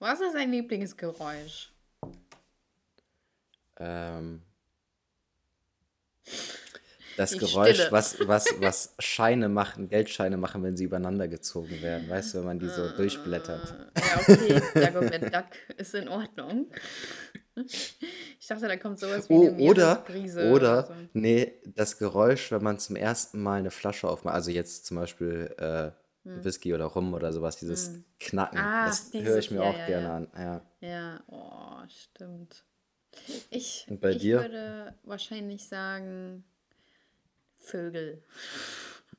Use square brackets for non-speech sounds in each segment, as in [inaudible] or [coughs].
Was ist dein Lieblingsgeräusch? Ähm, das Geräusch, was, was, [laughs] was Scheine machen, Geldscheine machen, wenn sie übereinander gezogen werden. Weißt du, wenn man die so durchblättert. Ja, okay, Dagobert Duck ist in Ordnung. Ich dachte, da kommt sowas wie Oh, eine oder, Meeresbrise oder, so. nee, das Geräusch, wenn man zum ersten Mal eine Flasche aufmacht, also jetzt zum Beispiel äh, Whisky oder Rum oder sowas, dieses Knacken, Hm. Ah, das höre ich mir ja, auch ja, gerne ja. an. Ja. Ja, oh, stimmt. Ich, Und bei ich dir? würde wahrscheinlich sagen Vögel.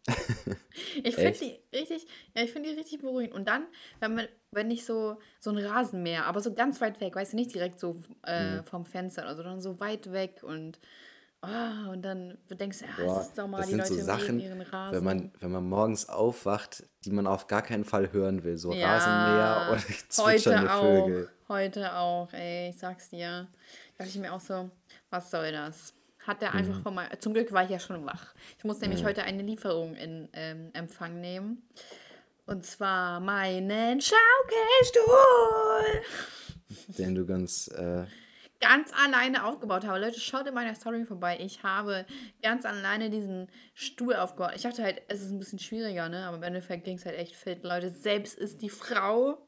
[laughs] ich finde die richtig, ja, ich finde die richtig beruhigend. Und dann, wenn man, wenn ich so, so ein Rasenmäher, aber so ganz weit weg, weißt du, nicht direkt so äh, Mhm. vom Fenster oder so, sondern so weit weg und ah, und dann denkst du, ja, Boah, es ist doch mal, das die sind Leute so Sachen, ihren Rasen. wenn man, wenn man morgens aufwacht, die man auf gar keinen Fall hören will. So Ja, Rasenmäher oder [laughs] zwitschernde heute Vögel. Auch, heute auch, ey, ich sag's dir. Da dachte ich mir auch so, was soll das? Hat der einfach Mhm. von mal. Zum Glück war ich ja schon wach. Ich muss nämlich heute eine Lieferung in ähm, Empfang nehmen. Und zwar meinen Schaukelstuhl. Den du ganz, äh, Ganz alleine aufgebaut habe. Leute, schaut in meiner Story vorbei. Ich habe ganz alleine diesen Stuhl aufgebaut. Ich dachte halt, es ist ein bisschen schwieriger, ne? Aber im Endeffekt ging es halt echt fit. Leute, selbst ist die Frau.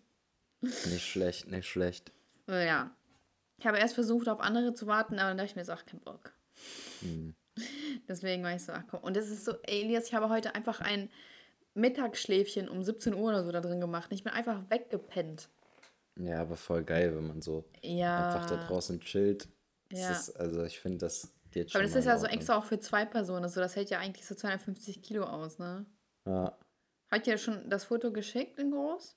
[laughs] nicht schlecht, nicht schlecht. Ja. Ich habe erst versucht, auf andere zu warten, aber dann dachte ich mir so, ach, kein Bock. [laughs] Deswegen war ich so, ach komm. Und das ist so, Elias, ich habe heute einfach ein Mittagsschläfchen um 17 Uhr oder so da drin gemacht. Ich bin einfach weggepennt. Ja, aber voll geil, wenn man so Ja. einfach da draußen chillt. Ja. ist, also ich finde, das geht schon. Aber das ist ja so extra auch für zwei Personen. Also das hält ja eigentlich so 250 Kilo aus, ne? Ja. Hat dir schon das Foto geschickt in groß?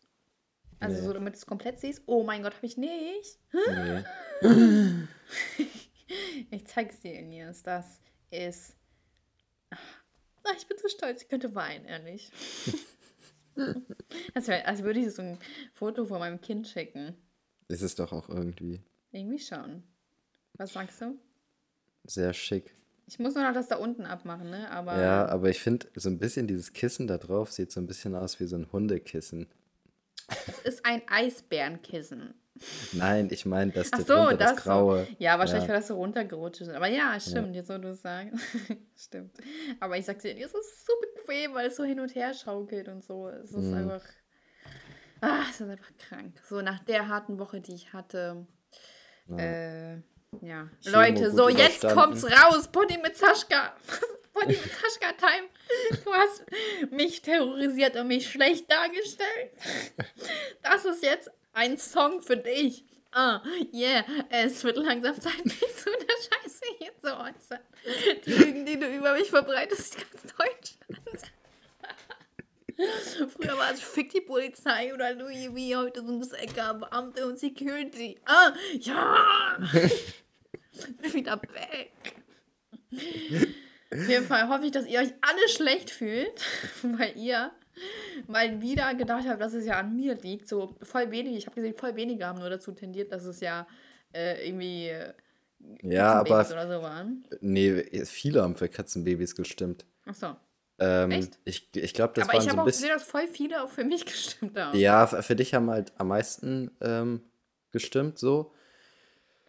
Also Nee. so, damit du es komplett siehst? Oh mein Gott, habe ich nicht. Nee. [laughs] Ich zeig's dir, Elias. Das ist. Ach, ich bin so stolz, ich könnte weinen, ehrlich. [laughs] das wär, als würde ich so ein Foto von meinem Kind schicken. Ist es doch auch irgendwie Irgendwie schon. Was sagst du? sehr schick. Ich muss nur noch das da unten abmachen, ne? Aber Ja, aber ich finde, so ein bisschen dieses Kissen da drauf sieht so ein bisschen aus wie so ein Hundekissen. es ist ein Eisbärenkissen. Nein, ich meine, das Ach da so, drunter, das, das Graue. So. Ja, wahrscheinlich, Ja. weil das so runtergerutscht ist. Aber ja, stimmt, jetzt wo du es sagst. [laughs] stimmt. Aber ich sag's dir, es ist so bequem, weil es so hin und her schaukelt und so. Es ist Mhm. einfach. Ah, es ist einfach krank. So nach der harten Woche, die ich hatte. Äh, ja. Chemo Leute, so jetzt kommt's raus. Pony mit Saschka. [laughs] Pony mit Saschka Time. Du hast mich terrorisiert und mich schlecht dargestellt. [laughs] Das ist jetzt ein Song für dich. Ah, yeah, es wird langsam Zeit, [laughs] mich zu der Scheiße hier zu äußern. Die Lügen, die du über mich verbreitest, ganz Deutschland. [laughs] Früher war es Fick die Polizei oder Louis wie heute sind es Ecker, Beamte und Security. Ah, ja! Bin [laughs] wieder weg. Auf jeden Fall hoffe ich, dass ihr euch alle schlecht fühlt, weil ihr mal wieder gedacht habt, dass es ja an mir liegt. So voll wenige, ich habe gesehen, voll wenige haben nur dazu tendiert, dass es ja äh, irgendwie äh, Ja, Katzenbabys aber oder so waren. nee, viele haben für Katzenbabys gestimmt. Achso. Ähm, Echt? ich ich glaube, das Aber ich waren so habe ein auch gesehen, dass voll viele auch für mich [laughs] gestimmt haben. Ja, für dich haben halt am meisten ähm, gestimmt, so.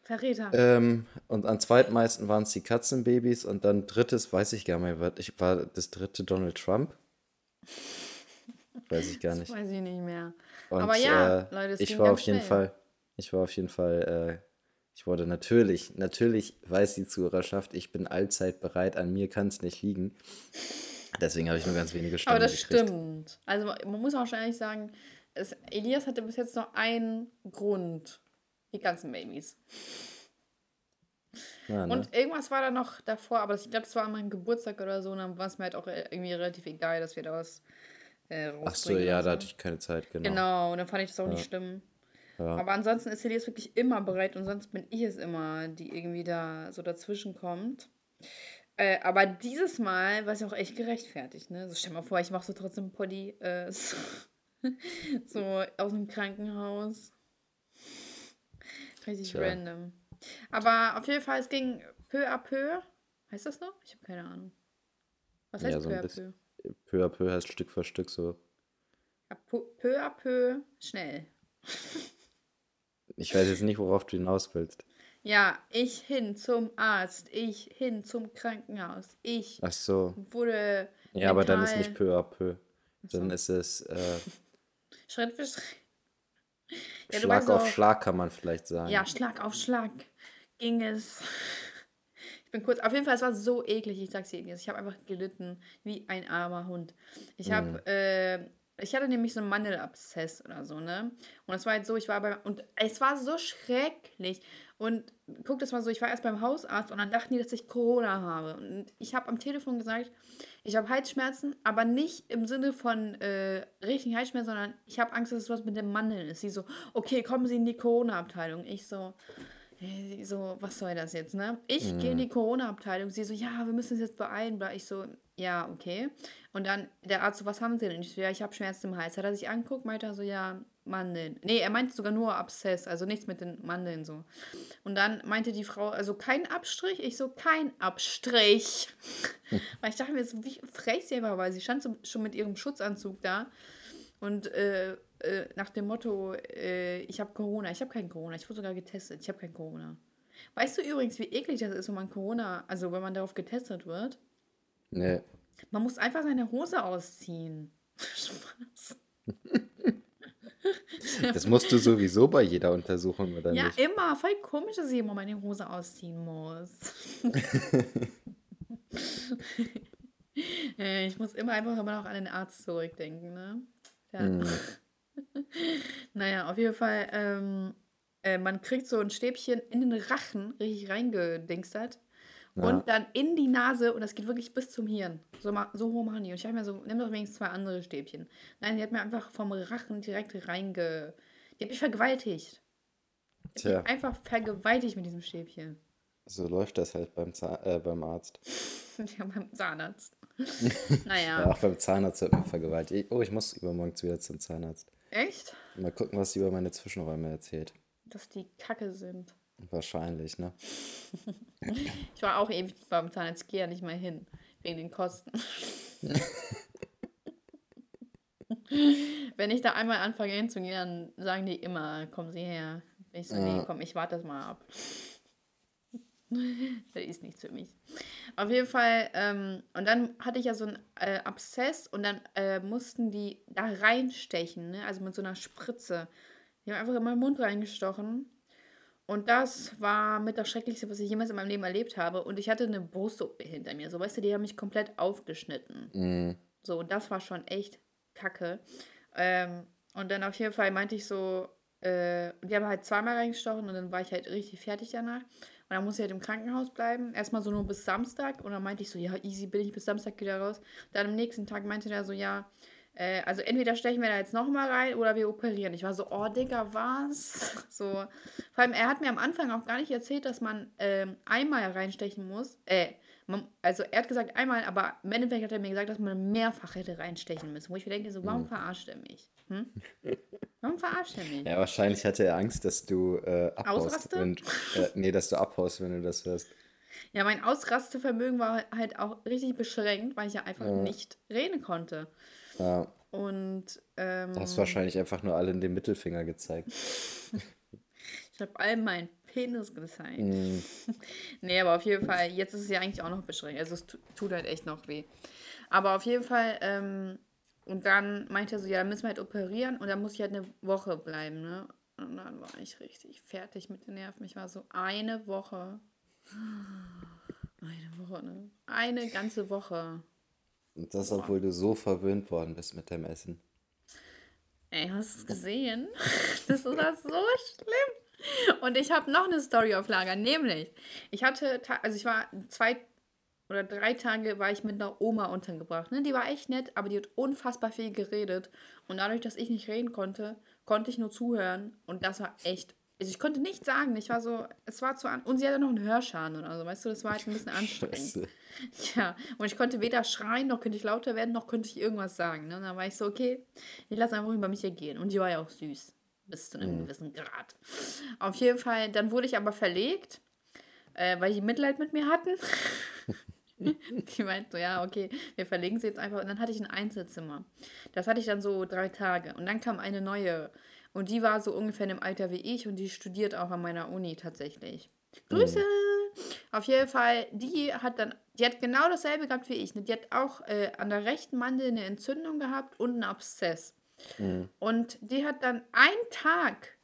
Verräter. Ähm, und am zweitmeisten waren es die Katzenbabys und dann drittes, weiß ich gar nicht was- ich war das dritte Donald Trump. Weiß ich gar nicht. Weiß ich nicht mehr. Und, Aber ja, äh, Leute, es ich ging war auf jeden schnell. Fall, ich war auf jeden Fall, äh, ich wurde natürlich, natürlich weiß die Zuhörerschaft, ich bin allzeit bereit, an mir kann es nicht liegen. Deswegen habe ich nur ganz wenige Stimmen Aber das gekriegt. stimmt. Also man muss auch schon ehrlich sagen, es, Elias hatte bis jetzt nur einen Grund. Die ganzen Babys. Ja, ne? Und irgendwas war da noch davor, aber das- ich glaube, das war an meinem Geburtstag oder so. Und dann war es mir halt auch irgendwie relativ egal, dass wir da was äh, rausbringen. Ach so, ja, oder da hatte ich keine Zeit, genau. Genau, und dann fand ich das auch nicht schlimm. Ja. Aber ansonsten ist Elias wirklich immer bereit und sonst bin ich es immer, die irgendwie da so dazwischen kommt. Äh, aber dieses Mal war es ja auch echt gerechtfertigt, ne? So stell mal vor, ich mache so trotzdem Poddy äh, [laughs] so, so aus dem Krankenhaus. Richtig Tja. random. Aber auf jeden Fall, es ging peu à peu. Heißt das noch? Ich habe keine Ahnung. Was heißt Ja, so peu à peu? Peu à peu heißt Stück für Stück so. Ja, peu, à peu schnell. Ich weiß jetzt nicht, worauf du hinaus willst. Ja, ich hin zum Arzt, ich hin zum Krankenhaus, ich Ach so. wurde Ja, aber dann ist mental- nicht peu à peu. Dann ist es äh, [laughs] Schritt für Schritt. Ja, Schlag auf auch- Schlag, kann man vielleicht sagen. Ja, Schlag auf Schlag ging es. Ich bin kurz. Auf jeden Fall, es war so eklig, ich sag's dir. Ich habe einfach gelitten wie ein armer Hund. Ich habe, äh, ich hatte nämlich so einen Mandelabszess oder so, ne? Und es war halt so, ich war beim, und es war so schrecklich. Und guck das mal so, ich war erst beim Hausarzt und dann dachten die, dass ich Corona habe. Und ich habe am Telefon gesagt, ich habe Halsschmerzen, aber nicht im Sinne von äh, richtigen Halsschmerzen, sondern ich habe Angst, dass es was mit den Mandeln ist. Sie so, okay, kommen Sie in die Corona-Abteilung. Ich so, so, was soll das jetzt, ne? Ich gehe in die Corona-Abteilung. Sie so, ja, wir müssen uns jetzt beeilen. bla. Ich so, ja, okay. Und dann der Arzt so, was haben Sie denn? Ich so, ja, ich habe Schmerzen im Hals. Hat er sich angeguckt, meinte er so, ja, Mandeln. Nee, er meinte sogar nur Abszess, also nichts mit den Mandeln so. Und dann meinte die Frau, also kein Abstrich. Ich so, kein Abstrich. [laughs] Weil ich dachte mir so, wie frech sie war, weil sie stand so, schon mit ihrem Schutzanzug da. Und äh, äh, nach dem Motto, äh, ich habe Corona. Ich habe kein Corona. Ich wurde sogar getestet. Ich habe kein Corona. Weißt du übrigens, wie eklig das ist, wenn man Corona, also wenn man darauf getestet wird? Nee. Man muss einfach seine Hose ausziehen. Spaß. [laughs] Das musst du sowieso bei jeder Untersuchung, oder Ja, nicht? immer. Voll komisch, dass ich immer meine Hose ausziehen muss. [laughs] [laughs] Äh, ich muss immer einfach immer noch an den Arzt zurückdenken, ne? Ja. Mhm. Naja, auf jeden Fall, ähm, äh, man kriegt so ein Stäbchen in den Rachen richtig reingedingstert. Ja. Und dann in die Nase und das geht wirklich bis zum Hirn. So, so hoch machen die. Und ich habe mir so, nimm doch wenigstens zwei andere Stäbchen. Nein, die hat mir einfach vom Rachen direkt reinge... Die hat mich vergewaltigt. Die Tja, hat mich einfach vergewaltigt mit diesem Stäbchen. so läuft das halt beim, Zahn äh, beim Arzt. [laughs] Ja, beim Zahnarzt. [laughs] Ja, naja. auch beim Zahnarzt wird man vergewaltigt. Oh, ich muss übermorgen wieder zum Zahnarzt. Echt? Mal gucken, was sie über meine Zwischenräume erzählt. Dass die Kacke sind. Wahrscheinlich, ne? [laughs] Ich war auch ewig beim Zahnarzt, gehe ja nicht mal hin. Wegen den Kosten. [laughs] Wenn ich da einmal anfange hinzugehen, dann sagen die immer, kommen Sie her. Ich so, nee, komm, ich warte das mal ab. [laughs] das ist nichts für mich. Auf jeden Fall, ähm, und dann hatte ich ja so einen äh, Abszess und dann äh, mussten die da reinstechen, ne? also mit so einer Spritze. Die haben einfach in meinen Mund reingestochen. Und das war mit das Schrecklichste, was ich jemals in meinem Leben erlebt habe. Und ich hatte eine Brust-OP hinter mir. So, weißt du, die haben mich komplett aufgeschnitten. Mm, So, und das war schon echt kacke. Ähm, und dann auf jeden Fall meinte ich so, äh, die haben halt zweimal reingestochen und dann war ich halt richtig fertig danach. Und dann musste ich halt im Krankenhaus bleiben. Erstmal so nur bis Samstag. Und dann meinte ich so, ja, easy, bin ich bis Samstag wieder raus. Dann am nächsten Tag meinte der so, ja, äh, also entweder stechen wir da jetzt nochmal rein oder wir operieren. Ich war so, oh Digga, was? [laughs] So. Vor allem, er hat mir am Anfang auch gar nicht erzählt, dass man ähm, einmal reinstechen muss. Äh, man, also er hat gesagt einmal, aber im Endeffekt hat er mir gesagt, dass man mehrfach hätte reinstechen müssen. Wo ich mir denke, so, warum verarscht er mich? Hm? Warum verarscht er mich? Ja, wahrscheinlich hatte er Angst, dass du äh, abhaust. Ausraste? Wenn, äh, nee, dass du abhaust, wenn du das hörst. Ja, mein Ausrastevermögen war halt auch richtig beschränkt, weil ich ja einfach nicht reden konnte. Ja, Und ähm, du hast wahrscheinlich einfach nur alle in den Mittelfinger gezeigt. [laughs] ich habe all meinen Penis gezeigt. Mm, [laughs] Nee, aber auf jeden Fall, jetzt ist es ja eigentlich auch noch beschränkt. Also es tu- tut halt echt noch weh. Aber auf jeden Fall, ähm, und dann meinte er so, ja, dann müssen wir halt operieren und dann muss ich halt eine Woche bleiben, ne? Und dann war ich richtig fertig mit den Nerven. Ich war so eine Woche. Eine Woche, ne? Eine ganze Woche. und das, obwohl du so verwöhnt worden bist mit dem Essen. Ey, hast du es gesehen? [laughs] Das ist das so schlimm. Und ich habe noch eine Story auf Lager, nämlich, ich hatte, also ich war zwei oder drei Tage war ich mit einer Oma untergebracht. Ne? Die war echt nett, aber die hat unfassbar viel geredet. Und dadurch, dass ich nicht reden konnte, konnte ich nur zuhören. Und das war echt. Also ich konnte nichts sagen. Ich war so, es war zu an. Und sie hatte noch einen Hörschaden oder so, weißt du, das war halt ein bisschen anstrengend. Scheiße. [laughs] Ja, und ich konnte weder schreien, noch könnte ich lauter werden, noch könnte ich irgendwas sagen. Ne? Und dann war ich so, okay, ich lasse einfach über mich ergehen. Und die war ja auch süß, bis zu einem gewissen Grad. Auf jeden Fall, dann wurde ich aber verlegt, äh, weil die Mitleid mit mir hatten. [laughs] [laughs] die meinten so, ja, okay, wir verlegen sie jetzt einfach. Und dann hatte ich ein Einzelzimmer. Das hatte ich dann so drei Tage. Und dann kam eine neue. Und die war so ungefähr dem Alter wie ich und die studiert auch an meiner Uni tatsächlich. Grüße! Auf jeden Fall, die hat dann, die hat genau dasselbe gehabt wie ich. Ne? Die hat auch äh, an der rechten Mandel eine Entzündung gehabt und einen Abszess. Und die hat dann einen Tag,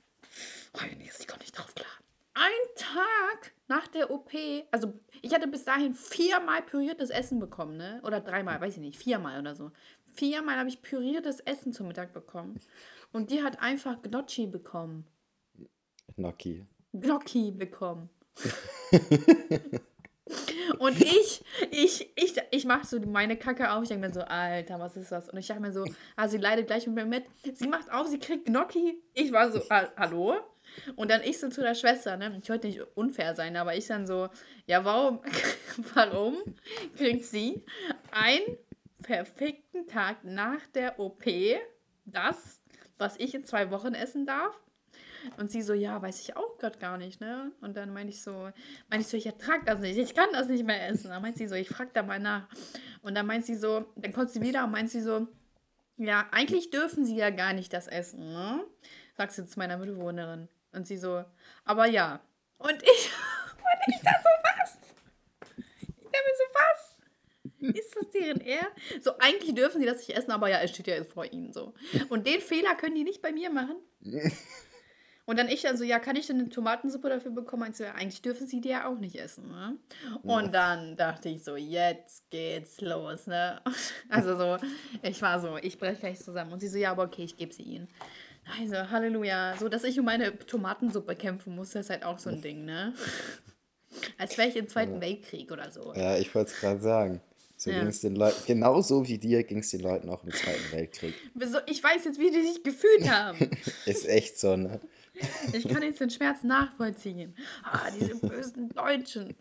oh nee, ich komme nicht drauf klar, einen Tag nach der OP, also ich hatte bis dahin viermal püriertes Essen bekommen, ne? Oder dreimal, weiß ich nicht, viermal oder so. Viermal habe ich püriertes Essen zum Mittag bekommen. Und die hat einfach Gnocchi bekommen. Gnocchi. Gnocchi bekommen. [laughs] Und ich, ich, ich, ich mache so meine Kacke auf. Ich denke mir so, Alter, was ist das? Und ich dachte mir so, ah, sie leidet gleich mit mir mit. Sie macht auf, sie kriegt Gnocchi. Ich war so, ah, hallo? Und dann ich so zu der Schwester, ne? Ich wollte nicht unfair sein, aber ich dann so, ja, warum, [laughs] warum kriegt sie einen perfekten Tag nach der OP das, was ich in zwei Wochen essen darf? Und sie so, ja, weiß ich auch gerade gar nicht, ne? Und dann meine ich so, meine ich so, ich ertrage das nicht, ich kann das nicht mehr essen. Dann meint sie so, ich frage da mal nach. Und dann meint sie so, dann kommt sie wieder und meint sie so, ja, eigentlich dürfen sie ja gar nicht das essen, ne? Sagst du zu meiner Mitbewohnerin. Und sie so, aber ja. Und ich, [laughs] und ich da so, was? Ich dachte mir so, was? Ist das deren R? So, eigentlich dürfen sie das nicht essen, aber ja, es steht ja jetzt vor ihnen so. Und den Fehler können die nicht bei mir machen. [laughs] Und dann ich dann so, ja, kann ich denn eine Tomatensuppe dafür bekommen? Meinst du, ja, eigentlich dürfen sie die ja auch nicht essen, ne? Und dann dachte ich so, jetzt geht's los, ne? [laughs] Also so, ich war so, ich breche gleich zusammen. Und sie so, ja, aber okay, ich gebe sie ihnen. Also, Halleluja. So, dass ich um meine Tomatensuppe kämpfen muss, ist halt auch so ein Ding, ne? [laughs] Als wäre ich im Zweiten Weltkrieg oder so. Ja, ich wollte es gerade sagen. So Ja. ging es den Leuten, genauso wie dir ging es den Leuten auch im Zweiten Weltkrieg. [laughs] Ich weiß jetzt, wie die sich gefühlt haben. [laughs] Ist echt so, ne? Ich kann jetzt den Schmerz nachvollziehen. Ah, diese bösen Deutschen.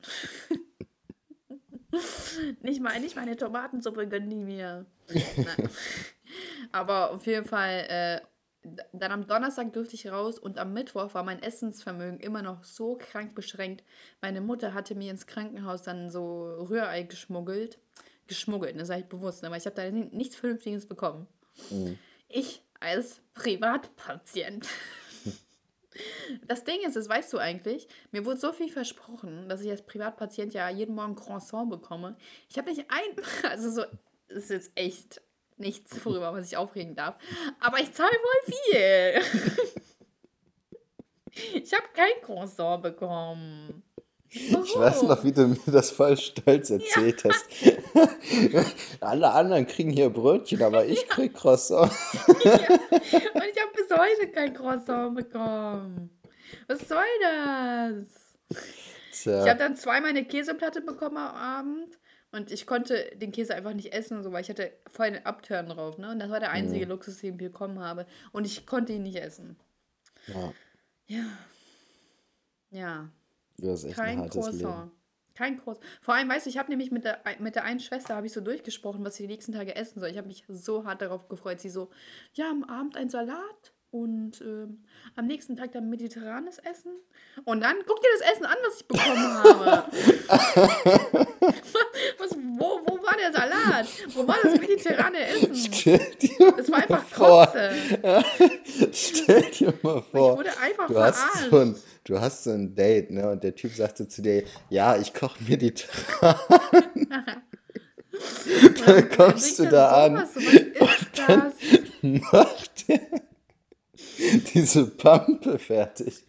Nicht mal, nicht meine Tomatensuppe gönnen die mir. Na. Aber auf jeden Fall, äh, dann am Donnerstag durfte ich raus und am Mittwoch war mein Essensvermögen immer noch so krank beschränkt. Meine Mutter hatte mir ins Krankenhaus dann so Rührei geschmuggelt. Geschmuggelt, das sage ich bewusst, ne, weil ich habe da ni- nichts Vernünftiges bekommen. Ich als Privatpatient. Das Ding ist, das weißt du eigentlich, mir wurde so viel versprochen, dass ich als Privatpatient ja jeden Morgen Croissant bekomme. Ich habe nicht ein, [laughs] also so, das ist jetzt echt nichts, worüber man sich aufregen darf, aber ich zahle wohl viel. Ich habe kein Croissant bekommen. Ich weiß noch, wie du mir das voll stolz erzählt hast. [laughs] Alle anderen kriegen hier Brötchen, aber ich krieg Croissant. Und ich habe bis heute kein Croissant bekommen. Was soll das? Ich habe Tja, dann zweimal eine Käseplatte bekommen am Abend und ich konnte den Käse einfach nicht essen und so, weil ich hatte voll einen Upturn drauf, ne? Und das war der einzige Luxus, den ich bekommen habe. Und ich konnte ihn nicht essen. ja, Ja. Ja. du hast echt ein Kein Leben. Croissant. Kein Croissant. Vor allem, weißt du, ich habe nämlich mit der, mit der einen Schwester habe ich so durchgesprochen, was sie die nächsten Tage essen soll. Ich habe mich so hart darauf gefreut. Sie so, ja, am Abend ein Salat und ähm, am nächsten Tag dann mediterranes Essen. Und dann guck dir das Essen an, was ich bekommen habe. [laughs] wo, wo war der Salat? Wo war das mediterrane Essen? Es war einfach. Kotze. Stell dir mal Ich vor, wurde einfach du hast, verarscht. so ein, du hast so ein Date, ne? Und der Typ sagte zu dir, ja, ich koche die [laughs] [laughs] Dann kommst du da an, sowas? Was ist das? macht er diese Pampe fertig.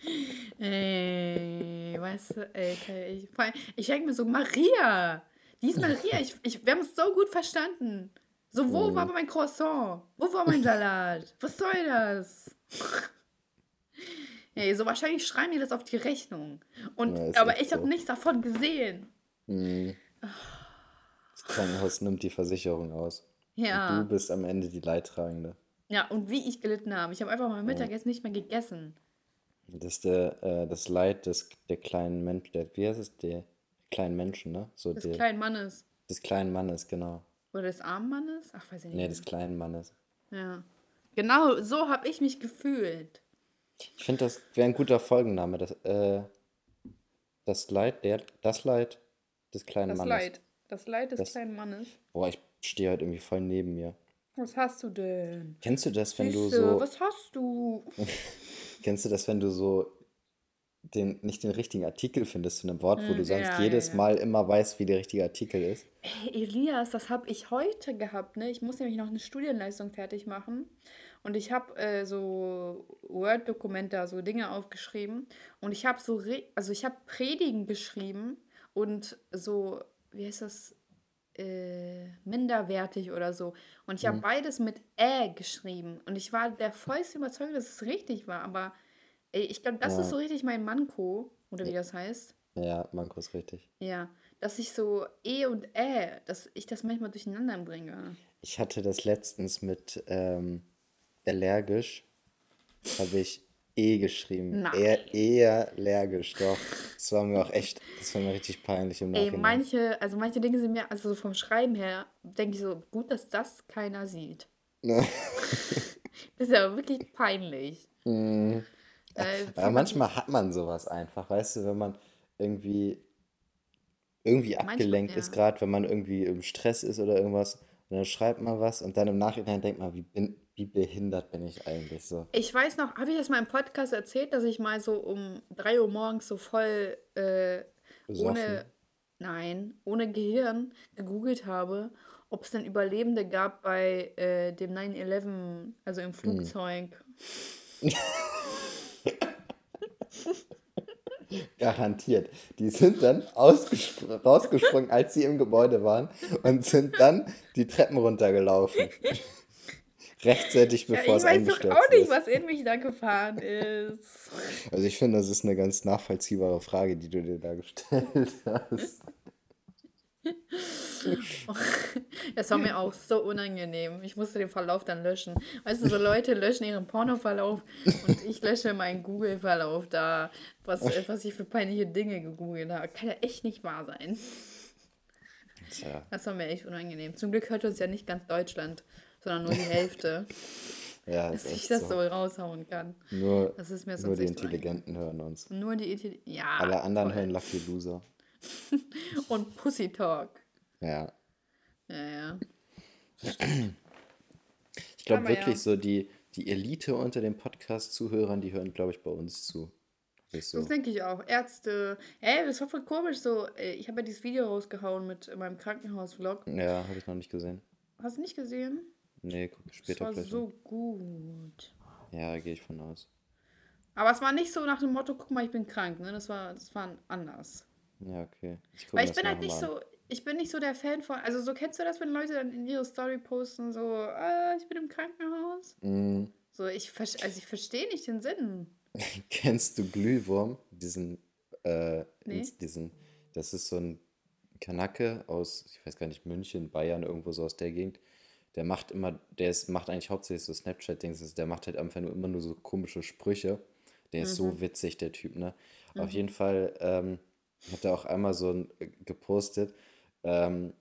Ey, weißt du, ey, ich, ich denke mir so, Maria, die ist Maria, ich, ich, wir haben uns so gut verstanden. So, wo war mein Croissant? Wo war mein Salat? Was soll das? [laughs] Ey, so wahrscheinlich schreiben die das auf die Rechnung. Und, Ja, aber ich habe so. nichts davon gesehen. Mhm. Das Krankenhaus nimmt die Versicherung aus. Ja. Du bist am Ende die Leidtragende. Ja, und wie ich gelitten habe. Ich habe einfach mein Mittagessen nicht mehr gegessen. Das ist der, äh, das Leid des, der kleinen Menschen, wie heißt es, der kleinen Menschen, ne? So Des der, kleinen Mannes. des kleinen Mannes, genau. Oder des armen Mannes? Ach, weiß ich nicht. Nee, mehr. des kleinen Mannes. Ja. Genau, so habe ich mich gefühlt. Ich finde, das wäre ein guter Folgenname. Das, äh, das Leid, der, das Leid des kleinen Das Mannes. Leid. Das Leid des Das- kleinen Mannes. Boah, ich stehe halt irgendwie voll neben mir. Was hast du denn? Kennst du das, wenn du Süße, so. was hast du? [laughs] Kennst du das, wenn du so den, nicht den richtigen Artikel findest zu einem Wort, wo Hm, du sonst ja, ja, jedes ja. Mal immer weißt, wie der richtige Artikel ist? Hey, Elias, das habe ich heute gehabt, ne? Ich muss nämlich noch eine Studienleistung fertig machen. Und ich habe äh, so Word-Dokumente, so Dinge aufgeschrieben. Und ich habe so, Re also ich habe Predigen geschrieben und so, wie heißt das? Äh, minderwertig oder so. Und ich habe beides mit Ä geschrieben. Und ich war der vollsten Überzeugung, dass es richtig war. Aber ey, ich glaube, das ist Ja. so richtig mein Manko, oder wie das heißt. Ja, Manko ist richtig. Ja, dass ich so E und Ä, dass ich das manchmal durcheinander bringe. Ich hatte das letztens mit ähm, allergisch, habe ich E geschrieben. Nein. Eher, eher allergisch, doch. Das war mir auch echt, das war mir richtig peinlich im Ey, Nachhinein. manche, also manche Dinge sind mir, also so vom Schreiben her, denke ich so, gut, dass das keiner sieht. Ne? [laughs] Das ist ja wirklich peinlich. [laughs] Mm. Äh, Aber manchmal hat man sowas einfach, weißt du, wenn man irgendwie irgendwie Manchmal, abgelenkt ist, ja. gerade wenn man irgendwie im Stress ist oder irgendwas, und dann schreibt man was und dann im Nachhinein denkt man, wie, bin, wie behindert bin ich eigentlich so. Ich weiß noch, habe ich das mal im Podcast erzählt, dass ich mal so um 3 Uhr morgens so voll äh, ohne, nein, ohne Gehirn gegoogelt habe, ob es denn Überlebende gab bei äh, dem 9-11, also Hm. im Flugzeug. [laughs] [laughs] Garantiert. Die sind dann ausgespr rausgesprungen, als sie im Gebäude waren und sind dann die Treppen runtergelaufen. [laughs] Rechtzeitig, Ja, bevor ich es weiß doch eingestürzt auch nicht, ist. was in mich da gefahren ist. Also ich finde, das ist eine ganz nachvollziehbare Frage, die du dir da gestellt [laughs] hast. [laughs] Das war mir auch so unangenehm. Ich musste den Verlauf dann löschen. Weißt du, so Leute löschen ihren Pornoverlauf und ich lösche meinen Google-Verlauf da, was, was ich für peinliche Dinge gegoogelt habe. Kann ja echt nicht wahr sein. Tja, Das war mir echt unangenehm. Zum Glück hört uns ja nicht ganz Deutschland, sondern nur die [laughs] Hälfte, ja, dass ist ich das so. so raushauen kann. Nur, Das nur die. Intelligenten hören uns. Nur die Idee. Ja. Alle anderen voll. hören Lucky Loser. [laughs] Und Pussy Talk. Ja. Ja, ja. Ich glaube wirklich ja. so, die, die Elite unter den Podcast-Zuhörern, die hören, glaube ich, bei uns zu. So. Das denke ich auch. Ärzte. Ey, das war voll komisch so. äh, Ich habe ja dieses Video rausgehauen mit meinem Krankenhaus-Vlog. Ja, habe ich noch nicht gesehen. Hast du nicht gesehen? Nee, gucke ich Das später war vielleicht. so gut. Ja, gehe ich von aus. Aber es war nicht so nach dem Motto, guck mal, ich bin krank, ne? Das war, das war anders. Ja, okay. Ich Weil ich bin halt nicht an. so, ich bin nicht so der Fan von, also so kennst du das, wenn Leute dann in ihre Story posten, so, ah, ich bin im Krankenhaus? Mm, So, ich, also ich verstehe nicht den Sinn. [laughs] kennst du Glühwurm? Diesen, äh, Nee. diesen, das ist so ein Kanake aus, ich weiß gar nicht, München, Bayern, irgendwo so aus der Gegend. Der macht immer, der ist, macht eigentlich hauptsächlich so Snapchat-Dings, also der macht halt einfach nur immer nur so komische Sprüche. Der ist so witzig, der Typ, ne? Auf jeden Fall ähm, hat er auch einmal so äh, gepostet, ähm,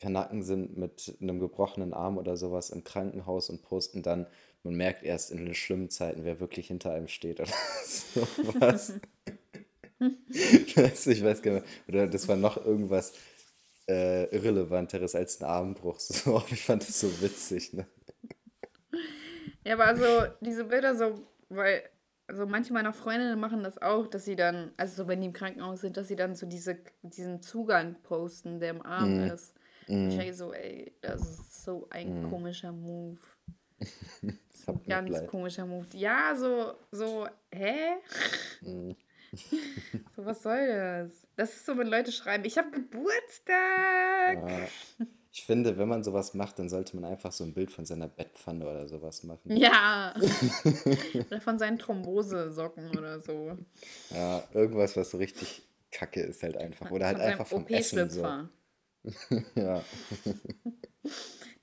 Kanaken sind mit einem gebrochenen Arm oder sowas im Krankenhaus und posten dann, man merkt erst in den schlimmen Zeiten, wer wirklich hinter einem steht oder [laughs] sowas. Das- [laughs] ich weiß gar nicht, oder das war noch irgendwas äh, Irrelevanteres als ein Armbruch. So, [laughs] ich fand das so witzig, ne? Ja, aber also diese Bilder so, weil, also manche meiner Freundinnen machen das auch, dass sie dann, also so wenn die im Krankenhaus sind, dass sie dann so diese, diesen Zugang posten, der im Arm Mhm. ist. Ich denke so, ey, das ist so ein komischer Move. [laughs] Das hat Ganz Mitleid. komischer Move. Ja, so, so, hä? Mhm. [laughs] so, was soll das? Das ist so, wenn Leute schreiben, ich habe Geburtstag. Ja. [laughs] Ich finde, wenn man sowas macht, dann sollte man einfach so ein Bild von seiner Bettpfanne oder sowas machen. Ja. [laughs] oder von seinen Thrombosesocken oder so. Ja, irgendwas, was so richtig kacke ist halt einfach. Oder halt von einfach vom Essen so. [laughs] Ja,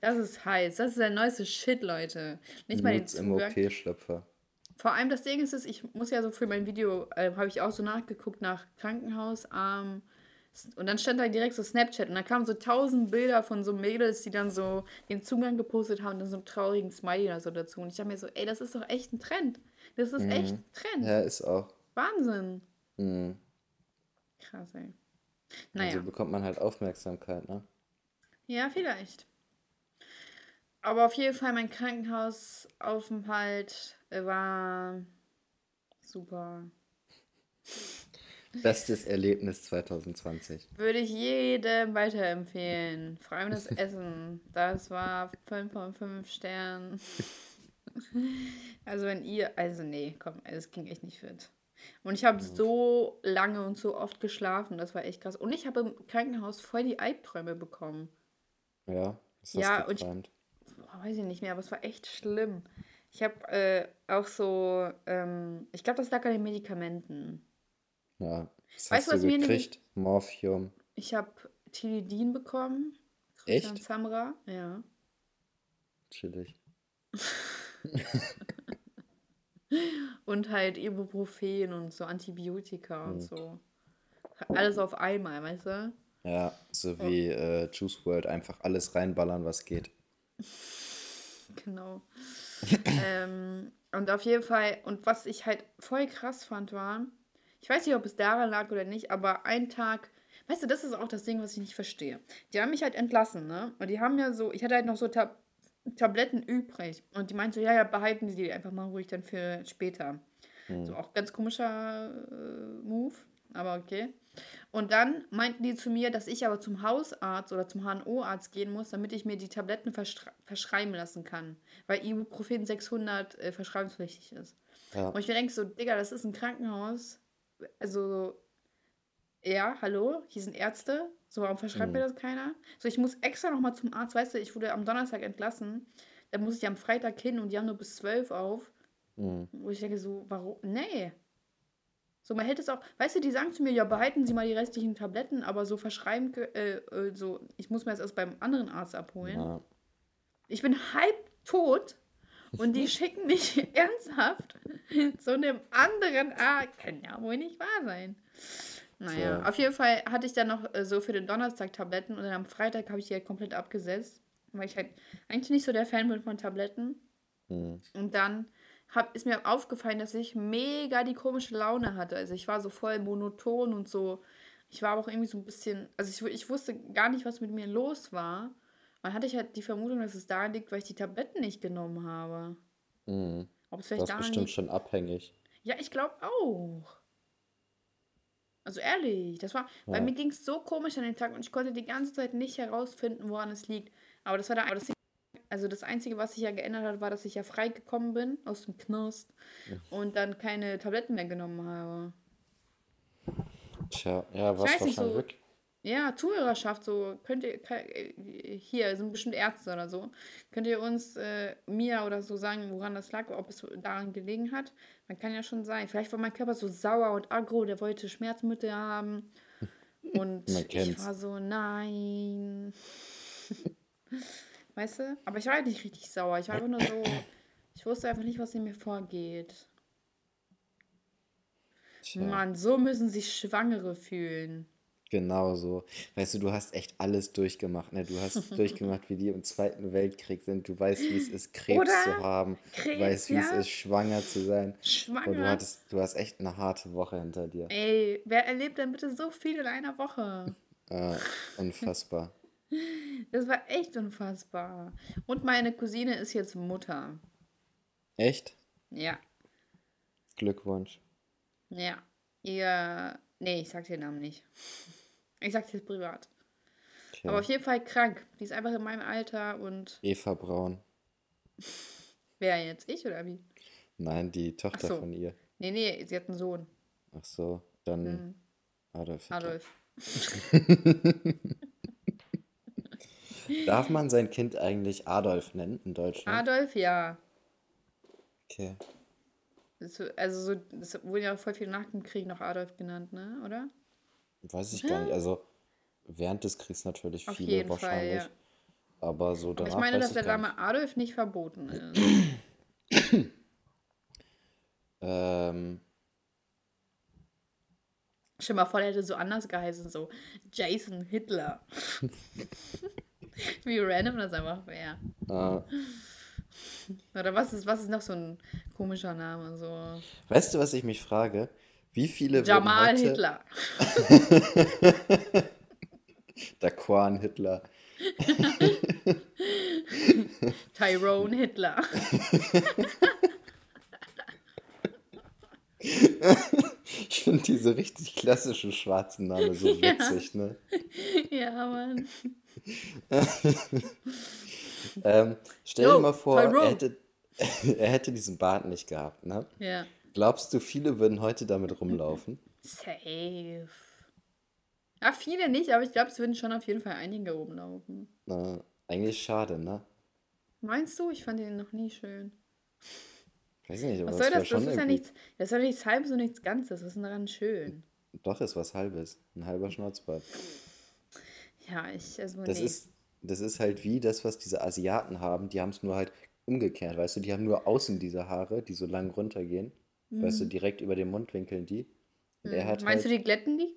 Das ist heiß. Das ist der neueste Shit, Leute. Nicht mal den Nudes im Zugang. OP-Schlüpfer. Vor allem das Ding ist, es, ich muss ja so für mein Video, äh, habe ich auch so nachgeguckt nach Krankenhausarm. Und dann stand da direkt so Snapchat und da kamen so tausend Bilder von so Mädels, die dann so den Zugang gepostet haben und dann so einen traurigen Smiley oder so dazu. Und ich dachte mir so, ey, das ist doch echt ein Trend. Das ist echt ein Trend. Mhm. Ja, ist auch. Wahnsinn. Mhm. Krass, ey. Naja. Also bekommt man halt Aufmerksamkeit, ne? Ja, vielleicht. Aber auf jeden Fall, mein Krankenhausaufenthalt war super. Bestes Erlebnis 2020. Würde ich jedem weiterempfehlen. Vor allem das Essen. Das war 5 von 5 Sternen. Also wenn ihr, also nee, komm, es ging echt nicht fit. Und ich habe so lange und so oft geschlafen, das war echt krass. Und ich habe im Krankenhaus voll die Albträume bekommen. Ja, ist Ja, das und ich- geträumt? Weiß ich nicht mehr, aber es war echt schlimm. Ich habe äh, auch so, ähm, ich glaube, das lag an den Medikamenten. Ja. Was Weißt du, was mir nämlich-? Morphium. Ich habe Tilidin bekommen. Echt? An Samra, ja. Chillig. [laughs] Und halt Ibuprofen und so Antibiotika und Mhm. so. Alles auf einmal, weißt du? Ja, so wie äh, Juice World einfach alles reinballern, was geht. [laughs] Genau. ähm, und auf jeden Fall, und was ich halt voll krass fand, war, ich weiß nicht, ob es daran lag oder nicht, aber ein Tag, weißt du, das ist auch das Ding, was ich nicht verstehe. Die haben mich halt entlassen, ne? Und die haben ja so, ich hatte halt noch so Tab Tabletten übrig. Und die meinten so, ja, ja, behalten Sie die einfach mal ruhig dann für später. So auch ganz komischer äh, Move, aber okay. Und dann meinten die zu mir, dass ich aber zum Hausarzt oder zum HNO-Arzt gehen muss, damit ich mir die Tabletten verschrei- verschreiben lassen kann. Weil Ibuprofen 600 äh, verschreibungspflichtig ist. Ja. Und ich mir denke so, Digga, das ist ein Krankenhaus. Also, ja, hallo, hier sind Ärzte. So, warum verschreibt mir das keiner? So, ich muss extra nochmal zum Arzt. Weißt du, ich wurde am Donnerstag entlassen. Dann muss ich am Freitag hin und die haben nur bis 12 auf. Mhm. Wo ich denke so, warum? Nee. So, man hätte es auch, weißt du, die sagen zu mir, ja, behalten Sie mal die restlichen Tabletten, aber so verschreiben, äh, äh, so, ich muss mir das erst beim anderen Arzt abholen. Ja. Ich bin halb tot und die schicken mich [laughs] ernsthaft zu einem anderen Arzt. Kann ja wohl nicht wahr sein. Naja, Tja. auf jeden Fall hatte ich dann noch äh, so für den Donnerstag Tabletten und dann am Freitag habe ich die halt komplett abgesetzt, weil ich halt eigentlich nicht so der Fan bin von Tabletten. Mhm. Und dann hab, ist mir aufgefallen, dass ich mega die komische Laune hatte. Also ich war so voll monoton und so. Ich war aber auch irgendwie so ein bisschen, also ich, ich wusste gar nicht, was mit mir los war. Dann hatte ich halt die Vermutung, dass es daran liegt, weil ich die Tabletten nicht genommen habe. Mhm. Ob es vielleicht daran bestimmt liegt. schon abhängig. Ja, ich glaube auch. Also ehrlich, das war, Ja. mir ging es so komisch an den Tag und ich konnte die ganze Zeit nicht herausfinden, woran es liegt. Aber das war da, aber das, also das Einzige, was sich ja geändert hat, war, dass ich ja freigekommen bin aus dem Knast und dann keine Tabletten mehr genommen habe. Tja, ja, was wahrscheinlich so- wirklich. Ja, Zuhörerschaft, so könnt ihr, äh, hier sind bestimmt Ärzte oder so, könnt ihr uns, äh, mir oder so sagen, woran das lag, ob es daran gelegen hat? Man kann ja schon sein. Vielleicht war mein Körper so sauer und aggro, der wollte Schmerzmittel haben. [laughs] Und ich war so, nein. [laughs] weißt du? Aber ich war halt nicht richtig sauer. Ich war einfach nur so, ich wusste einfach nicht, was in mir vorgeht. Tja, Mann, so müssen sich Schwangere fühlen. Genau so. Weißt du, du hast echt alles durchgemacht. Ne? Du hast [laughs] durchgemacht, wie die im Zweiten Weltkrieg sind. Du weißt, wie es ist, Krebs Oder? zu haben. Krebs, du weißt, wie es ja. ist, schwanger zu sein. Schwanger. Und du hattest, du hast echt eine harte Woche hinter dir. Ey, wer erlebt denn bitte so viel in einer Woche? Äh, unfassbar. [laughs] Das war echt unfassbar. Und meine Cousine ist jetzt Mutter. Echt? Ja, Glückwunsch. ja. Ihr. Nee, ich sag den Namen nicht. Ich sag's jetzt privat. Okay. Aber auf jeden Fall krank. Die ist einfach in meinem Alter und. Eva Braun. [laughs] Wer jetzt? Ich oder wie? Nein, die Tochter so. von ihr. Nee, nee, sie hat einen Sohn. Ach so, dann Mhm. Adolf. Hitler. Adolf. [laughs] Darf man sein Kind eigentlich Adolf nennen in Deutschland? Adolf, ja. Okay. Also, so, das wurde ja voll viel nach dem Krieg noch Adolf genannt, ne? Oder? Weiß ich gar nicht. Also während des Kriegs natürlich Auf viele jeden Fall, wahrscheinlich. ja. Aber so Aber danach ich meine, dass ich der Name Adolf nicht verboten ist. [coughs] Ähm, Stell dir mal vor, der hätte so anders geheißen, so Jason Hitler. [laughs] Wie random das einfach wäre. äh, Oder was ist, was ist noch so ein komischer Name? So weißt du, was ich mich frage? Wie viele Jamal heute Hitler. [laughs] Daquan Hitler. [laughs] Tyrone Hitler. Ich finde diese richtig klassischen schwarzen Namen so Ja. witzig, ne? ja, Mann. [laughs] Ähm, stell Yo, dir mal vor, er hätte, er hätte diesen Bart nicht gehabt, ne? Ja. Glaubst du, viele würden heute damit rumlaufen? [laughs] Safe. Ja, viele nicht, aber ich glaube, es würden schon auf jeden Fall einige rumlaufen. Na, eigentlich schade, ne? Meinst du? Ich fand den noch nie schön. Weiß nicht, aber Was das soll das? Das ist ja nichts, das ist ja nichts halbes und nichts Ganzes. Was ist denn daran schön? Doch, ist was Halbes. Ein halber Schnauzbart. Ja, ich, also Das nee. ist, das ist halt wie das, was diese Asiaten haben. Die haben es nur halt umgekehrt, weißt du? Die haben nur außen diese Haare, die so lang runtergehen. Weißt du, direkt über den Mundwinkeln die. Und er Mhm. Meinst halt, du, die glätten die?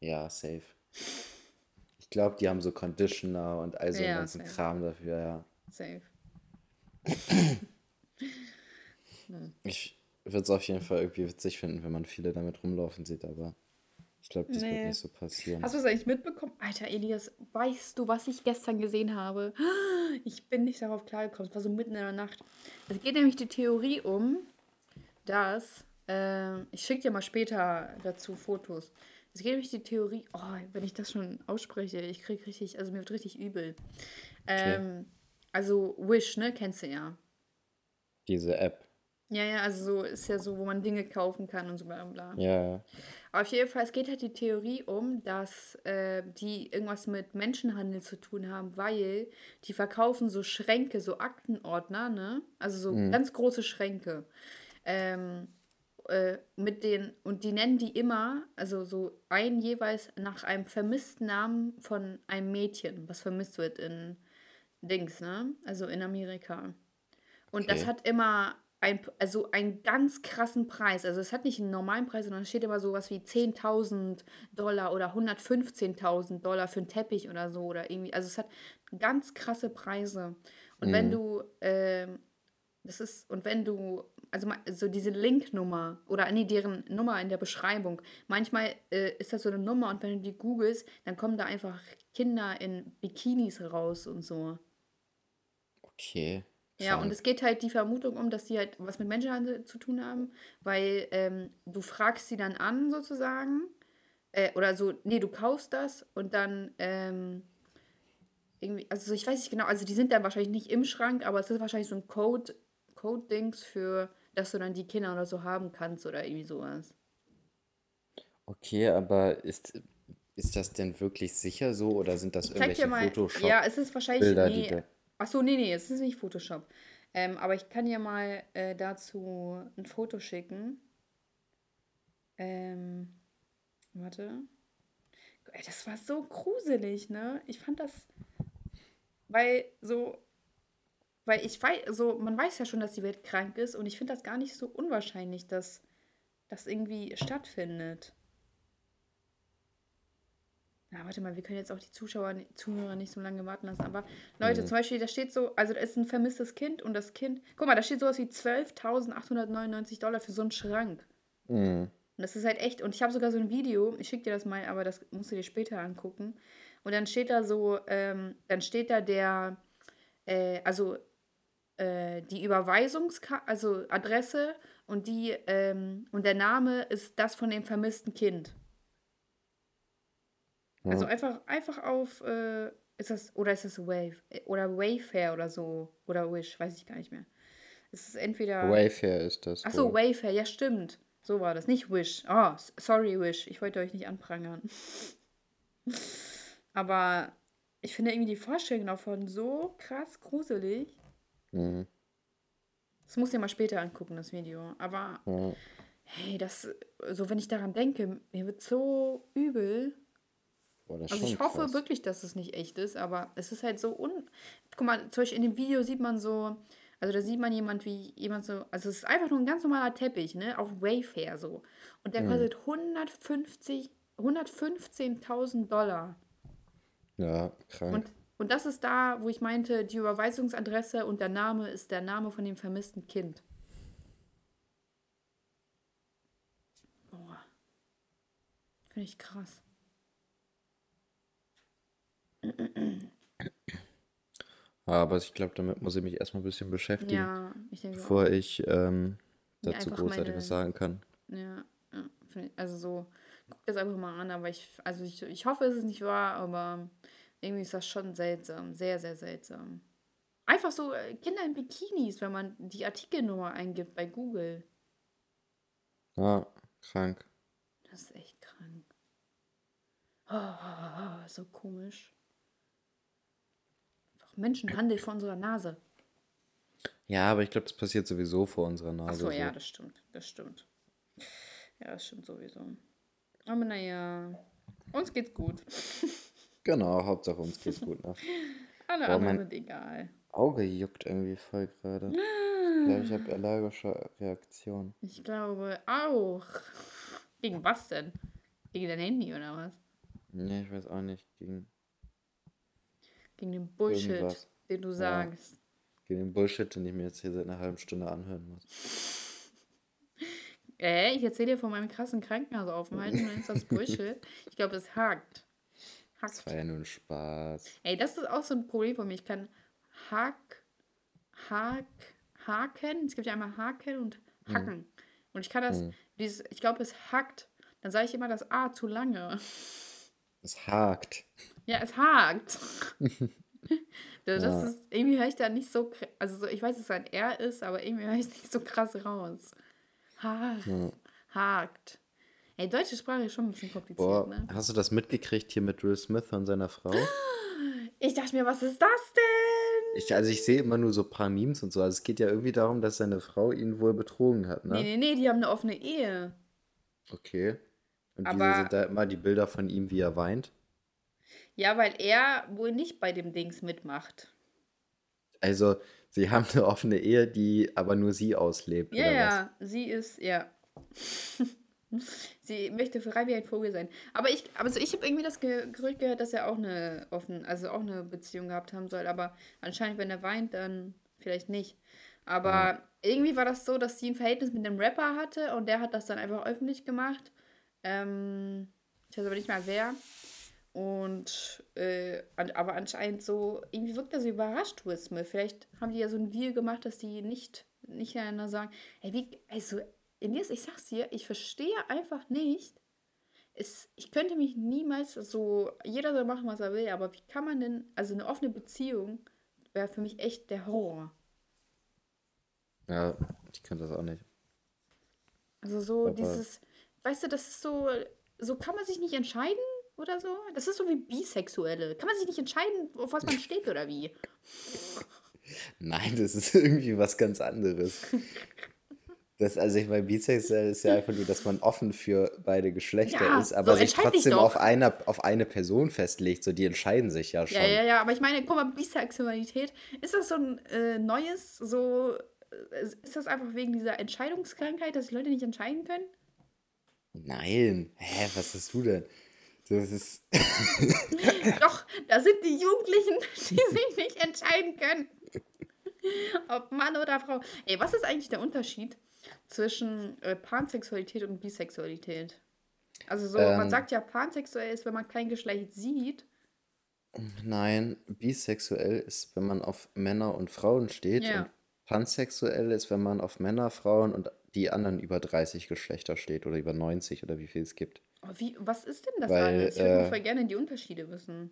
Ja, safe. Ich glaube, die haben so Conditioner und all so einen Ja, ganzen safe. Kram dafür, ja. Safe. [coughs] Ich würde es auf jeden Fall irgendwie witzig finden, wenn man viele damit rumlaufen sieht, aber ich glaube, das wird Nee. nicht so passieren. Hast du das eigentlich mitbekommen? Alter, Elias, weißt du, was ich gestern gesehen habe? [gasps] Ich bin nicht darauf klargekommen. Es war so mitten in der Nacht. Es geht nämlich die Theorie um, dass. ähm, ich schicke dir mal später dazu Fotos. Es geht nämlich die Theorie. Oh, wenn ich das schon ausspreche, ich krieg richtig. Also mir wird richtig übel. Ähm, also Wish, ne? Kennst du ja. Diese App. Ja, ja, also so ist ja so, wo man Dinge kaufen kann und so bla bla. Ja, ja. Auf jeden Fall, es geht halt die Theorie um, dass äh, die irgendwas mit Menschenhandel zu tun haben, weil die verkaufen so Schränke, so Aktenordner, ne? Also so ganz große Schränke. Ähm, äh, mit den, und die nennen die immer, also so ein jeweils nach einem vermissten Namen von einem Mädchen, was vermisst wird in Dings, ne? Also in Amerika. Und das Okay. hat immer ein, also einen ganz krassen Preis. Also es hat nicht einen normalen Preis, sondern es steht immer sowas wie 10.000 Dollar oder 115.000 Dollar für einen Teppich oder so oder irgendwie. Also es hat ganz krasse Preise. Und wenn du, ähm, das ist, und wenn du, also so diese Linknummer oder nee, deren Nummer in der Beschreibung, manchmal äh, ist das so eine Nummer und wenn du die googelst, dann kommen da einfach Kinder in Bikinis raus und so. Okay. Ja, und es geht halt die Vermutung um, dass die halt was mit Menschenhandel zu tun haben, weil ähm, du fragst sie dann an sozusagen, äh, oder so, nee, du kaufst das und dann ähm, irgendwie, also ich weiß nicht genau, also die sind dann wahrscheinlich nicht im Schrank, aber es ist wahrscheinlich so ein Code, Code-Dings für, dass du dann die Kinder oder so haben kannst oder irgendwie sowas. Okay, aber ist, ist das denn wirklich sicher so oder sind das Ich irgendwelche mal, Photoshop? ja, es ist wahrscheinlich, Bilder, die nee, da- ach so, nee, nee, es ist nicht Photoshop. Ähm, aber ich kann dir mal äh, dazu ein Foto schicken. Ähm, warte. Das war so gruselig, ne? Ich fand das, weil so, weil ich weiß, so, man weiß ja schon, dass die Welt krank ist und ich finde das gar nicht so unwahrscheinlich, dass das irgendwie stattfindet. Na, warte mal, wir können jetzt auch die Zuschauer, Zuhörer nicht so lange warten lassen. Aber Leute, zum Beispiel, da steht so, also da ist ein vermisstes Kind und das Kind, guck mal, da steht sowas wie 12.899 Dollar für so einen Schrank. Mhm. Und das ist halt echt, und ich habe sogar so ein Video, ich schicke dir das mal, aber das musst du dir später angucken. Und dann steht da so, ähm, dann steht da der, äh, also äh, die Überweisungska also Adresse und die, ähm, und der Name ist das von dem vermissten Kind. Also einfach, einfach auf, äh, ist das, oder ist das Wave? Oder Wayfair oder so. Oder Wish, weiß ich gar nicht mehr. Es ist entweder. Wayfair ist das. Ach so, wohl. Wayfair, ja stimmt. So war das, nicht Wish. Oh, sorry Wish, ich wollte euch nicht anprangern. [laughs] Aber ich finde irgendwie die Vorstellung davon so krass gruselig. Mhm. Das muss ich mal später angucken, das Video. Aber Ja. hey, das, so wenn ich daran denke, mir wird so übel. Boah, Also ich hoffe krass. wirklich, dass es nicht echt ist, aber es ist halt so un... Guck mal, zum Beispiel in dem Video sieht man so, also da sieht man jemand, wie jemand so, also es ist einfach nur ein ganz normaler Teppich, ne, auf Wayfair so. Und der kostet 150, 115.000 Dollar. Ja, krank. Und, und das ist da, wo ich meinte, die Überweisungsadresse und der Name ist der Name von dem vermissten Kind. Boah. Finde ich krass. Aber ich glaube, damit muss ich mich erstmal ein bisschen beschäftigen, Ja, ich denke auch. bevor ich ähm, dazu großartig was meine, sagen kann. ja, also so, guck das einfach mal an, aber ich, also ich, ich hoffe, es ist nicht wahr, aber irgendwie ist das schon seltsam, sehr, sehr seltsam. Einfach so äh, Kinder in Bikinis, wenn man die Artikelnummer eingibt bei Google. Ja, krank. Das ist echt krank. Oh, so komisch. Einfach Menschenhandel [clears throat] vor unserer Nase. Ja, aber ich glaube, das passiert sowieso vor unserer Nase so, ja, das stimmt. Das stimmt. Ja, das stimmt sowieso. Aber naja, uns geht's gut. [laughs] Genau, Hauptsache uns geht's gut. Ne? [laughs] Alle Boah, anderen sind egal. Auge juckt irgendwie voll gerade. [gasps] Ich glaube, ich habe allergische Reaktion. Ich glaube auch. Gegen was denn? Gegen dein Handy oder was? Nee, ich weiß auch nicht. Gegen Gegen den Bullshit, irgendwas. den du Ja, sagst. gegen den Bullshit, den ich mir jetzt hier seit einer halben Stunde anhören muss. Äh, ich erzähle dir von meinem krassen Krankenhausaufenthalt und dann ist das [laughs] Bullshit. Ich glaube, es hakt. Das Hackt. war ja nur ein Spaß. Ey, das ist auch so ein Problem von mir. Ich kann Hack, Hack, Haken. Es gibt ja einmal Haken und Hm. Hacken. Und ich kann das, Hm. dieses, ich glaube, es hackt. Dann sage ich immer das A zu lange. Es hakt. Ja, es hakt. [laughs] das Ja. ist, irgendwie höre ich da nicht so, also so, ich weiß, dass es ein R ist, aber irgendwie höre ich es nicht so krass raus. Ha, Ja. hakt. Ey, deutsche Sprache ist schon ein bisschen kompliziert, Boah, ne? hast du das mitgekriegt hier mit Will Smith und seiner Frau? Ich dachte mir, was ist das denn? Ich, also ich sehe immer nur so ein paar Memes und so. Also es geht ja irgendwie darum, dass seine Frau ihn wohl betrogen hat, Nee, ne? nee, nee, die haben eine offene Ehe. Okay. Und wieso sind da immer die Bilder von ihm, wie er weint? ja, weil er wohl nicht bei dem Dings mitmacht. Also, sie haben eine offene Ehe, die aber nur sie auslebt, Ja, was? ja, sie ist, ja. [laughs] sie möchte frei wie ein Vogel sein. Aber ich, also ich habe irgendwie das Ge Gerücht gehört, dass er auch eine offen, also auch eine Beziehung gehabt haben soll. Aber anscheinend, wenn er weint, dann vielleicht nicht. Aber Ja. irgendwie war das so, dass sie ein Verhältnis mit einem Rapper hatte und der hat das dann einfach öffentlich gemacht. Ähm, ich weiß aber nicht mal wer. Und, äh, aber anscheinend so, irgendwie wirkt er so überrascht, Will Smith. Vielleicht haben die ja so einen Deal gemacht, dass die nicht, nicht einander sagen, ey, wie, also, Elias, ich sag's dir, ich verstehe einfach nicht. Es, ich könnte mich niemals so, jeder soll machen, was er will, aber wie kann man denn, also eine offene Beziehung wäre für mich echt der Horror. Ja, ich kann das auch nicht. Also so Aber dieses, weißt du, das ist so, so kann man sich nicht entscheiden oder so. Das ist so wie Bisexuelle. Kann man sich nicht entscheiden, auf was man [laughs] steht oder wie? nein, das ist irgendwie was ganz anderes. [laughs] Das, also ich meine, bisexuell ist ja einfach nur, dass man offen für beide Geschlechter Ja, ist, aber so sich trotzdem auf eine, auf eine Person festlegt. So, die entscheiden sich ja schon. Ja, ja, ja, aber ich meine, guck mal, Bisexualität, ist das so ein äh, neues, so, äh, ist das einfach wegen dieser Entscheidungskrankheit, dass die Leute nicht entscheiden können? Nein. Hä, was hast du denn? Das ist. [laughs] Doch, da sind die Jugendlichen, die [laughs] sich nicht entscheiden können. Ob Mann oder Frau. Ey, was ist eigentlich der Unterschied zwischen äh, Pansexualität und Bisexualität? Also so, man Ähm, sagt ja, pansexuell ist, wenn man kein Geschlecht sieht. nein, bisexuell ist, wenn man auf Männer und Frauen steht. Ja. Und pansexuell ist, wenn man auf Männer, Frauen und die anderen über 30 Geschlechter steht oder über 90 oder wie viel es gibt. Oh, wie, was ist denn das Weil, alles? Ich würde äh, voll gerne die Unterschiede wissen.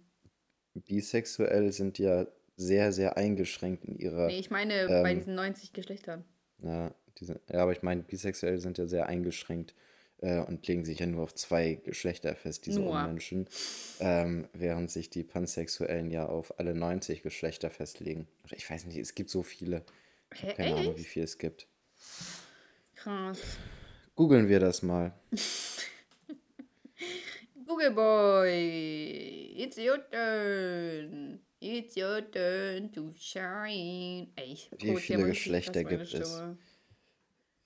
Bisexuell sind ja sehr, sehr eingeschränkt in ihrer. Nee, ich meine bei ähm, diesen 90 Geschlechtern. Ja, diese, ja, aber ich meine, bisexuell sind ja sehr eingeschränkt äh, und legen sich ja nur auf zwei Geschlechter fest, diese Nur. Unmenschen. Ähm, während sich die Pansexuellen ja auf alle 90 Geschlechter festlegen. Ich weiß nicht, es gibt so viele. Ich habe keine Ahnung, wie viel es gibt. Krass. Googeln wir das mal. [laughs] Google Boy, it's your turn. It's your turn to shine. Ey, ich Wie viele Geschlechter gibt es? Stimme.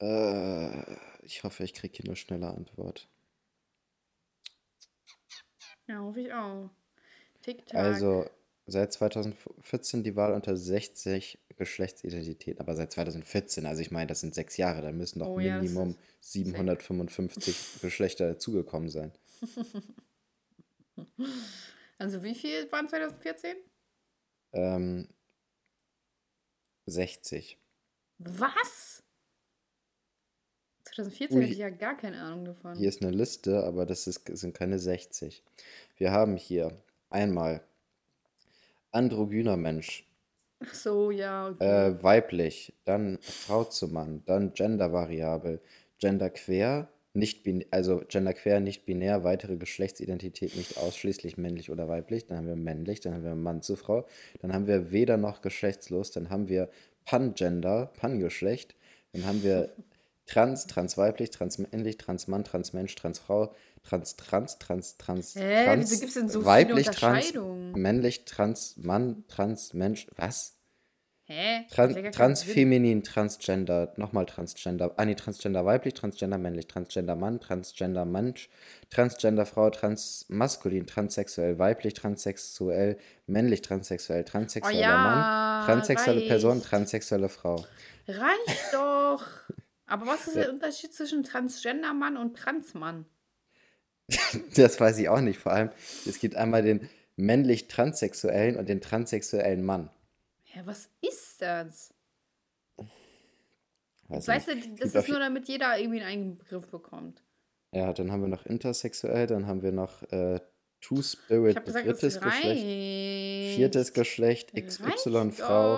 Äh, ich hoffe, ich kriege hier eine schnelle Antwort. Ja, hoffe ich auch. TikTok. Also, seit 2014 die Wahl unter 60 Geschlechtsidentitäten, aber seit 2014, also ich meine, das sind sechs Jahre, da müssen doch Oh ja, Minimum sick. 755 Geschlechter dazugekommen sein. [laughs] Also wie viel waren 2014? Ähm, 60. Was? 2014 Ui. hätte ich ja gar keine Ahnung davon. Hier ist eine Liste, aber das ist, sind keine 60. Wir haben hier einmal androgyner Mensch, Ach so, ja, okay. äh, weiblich, dann Frau zu Mann, dann gendervariabel, genderquer, nicht bin also genderquer, nicht binär, weitere Geschlechtsidentität nicht ausschließlich männlich oder weiblich, dann haben wir männlich, dann haben wir Mann zu Frau, dann haben wir weder noch geschlechtslos, dann haben wir Pangender, Pangeschlecht, dann haben wir [laughs] trans, transweiblich, transmännlich, transmann, transmensch, transfrau, trans, trans, trans, trans, Hä, trans, wieso gibt's denn so viele weiblich, trans, männlich, trans, Mann, trans, Mensch, was? Hä? Tran ja transfeminin, transgender, nochmal transgender, ah nee, transgender weiblich, transgender männlich, transgender Mann, transgender Mensch, transgender Frau, transmaskulin, transsexuell weiblich, transsexuell männlich, transsexuell, Oh transsexueller ja, Mann, transsexuelle Person, reicht. transsexuelle Frau. Reicht doch. [laughs] Aber was ist Ja. der Unterschied zwischen Transgender-Mann und Transmann? [laughs] Das weiß ich auch nicht. Vor allem, es gibt einmal den männlich transsexuellen und den transsexuellen Mann. Ja, was ist das? Weiß Weißt nicht. du, das ist nur, damit jeder irgendwie einen eigenen Begriff bekommt. Ja, dann haben wir noch intersexuell, dann haben wir noch äh, Two-Spirit, gesagt, drittes es Geschlecht, viertes Geschlecht, XY-Frau.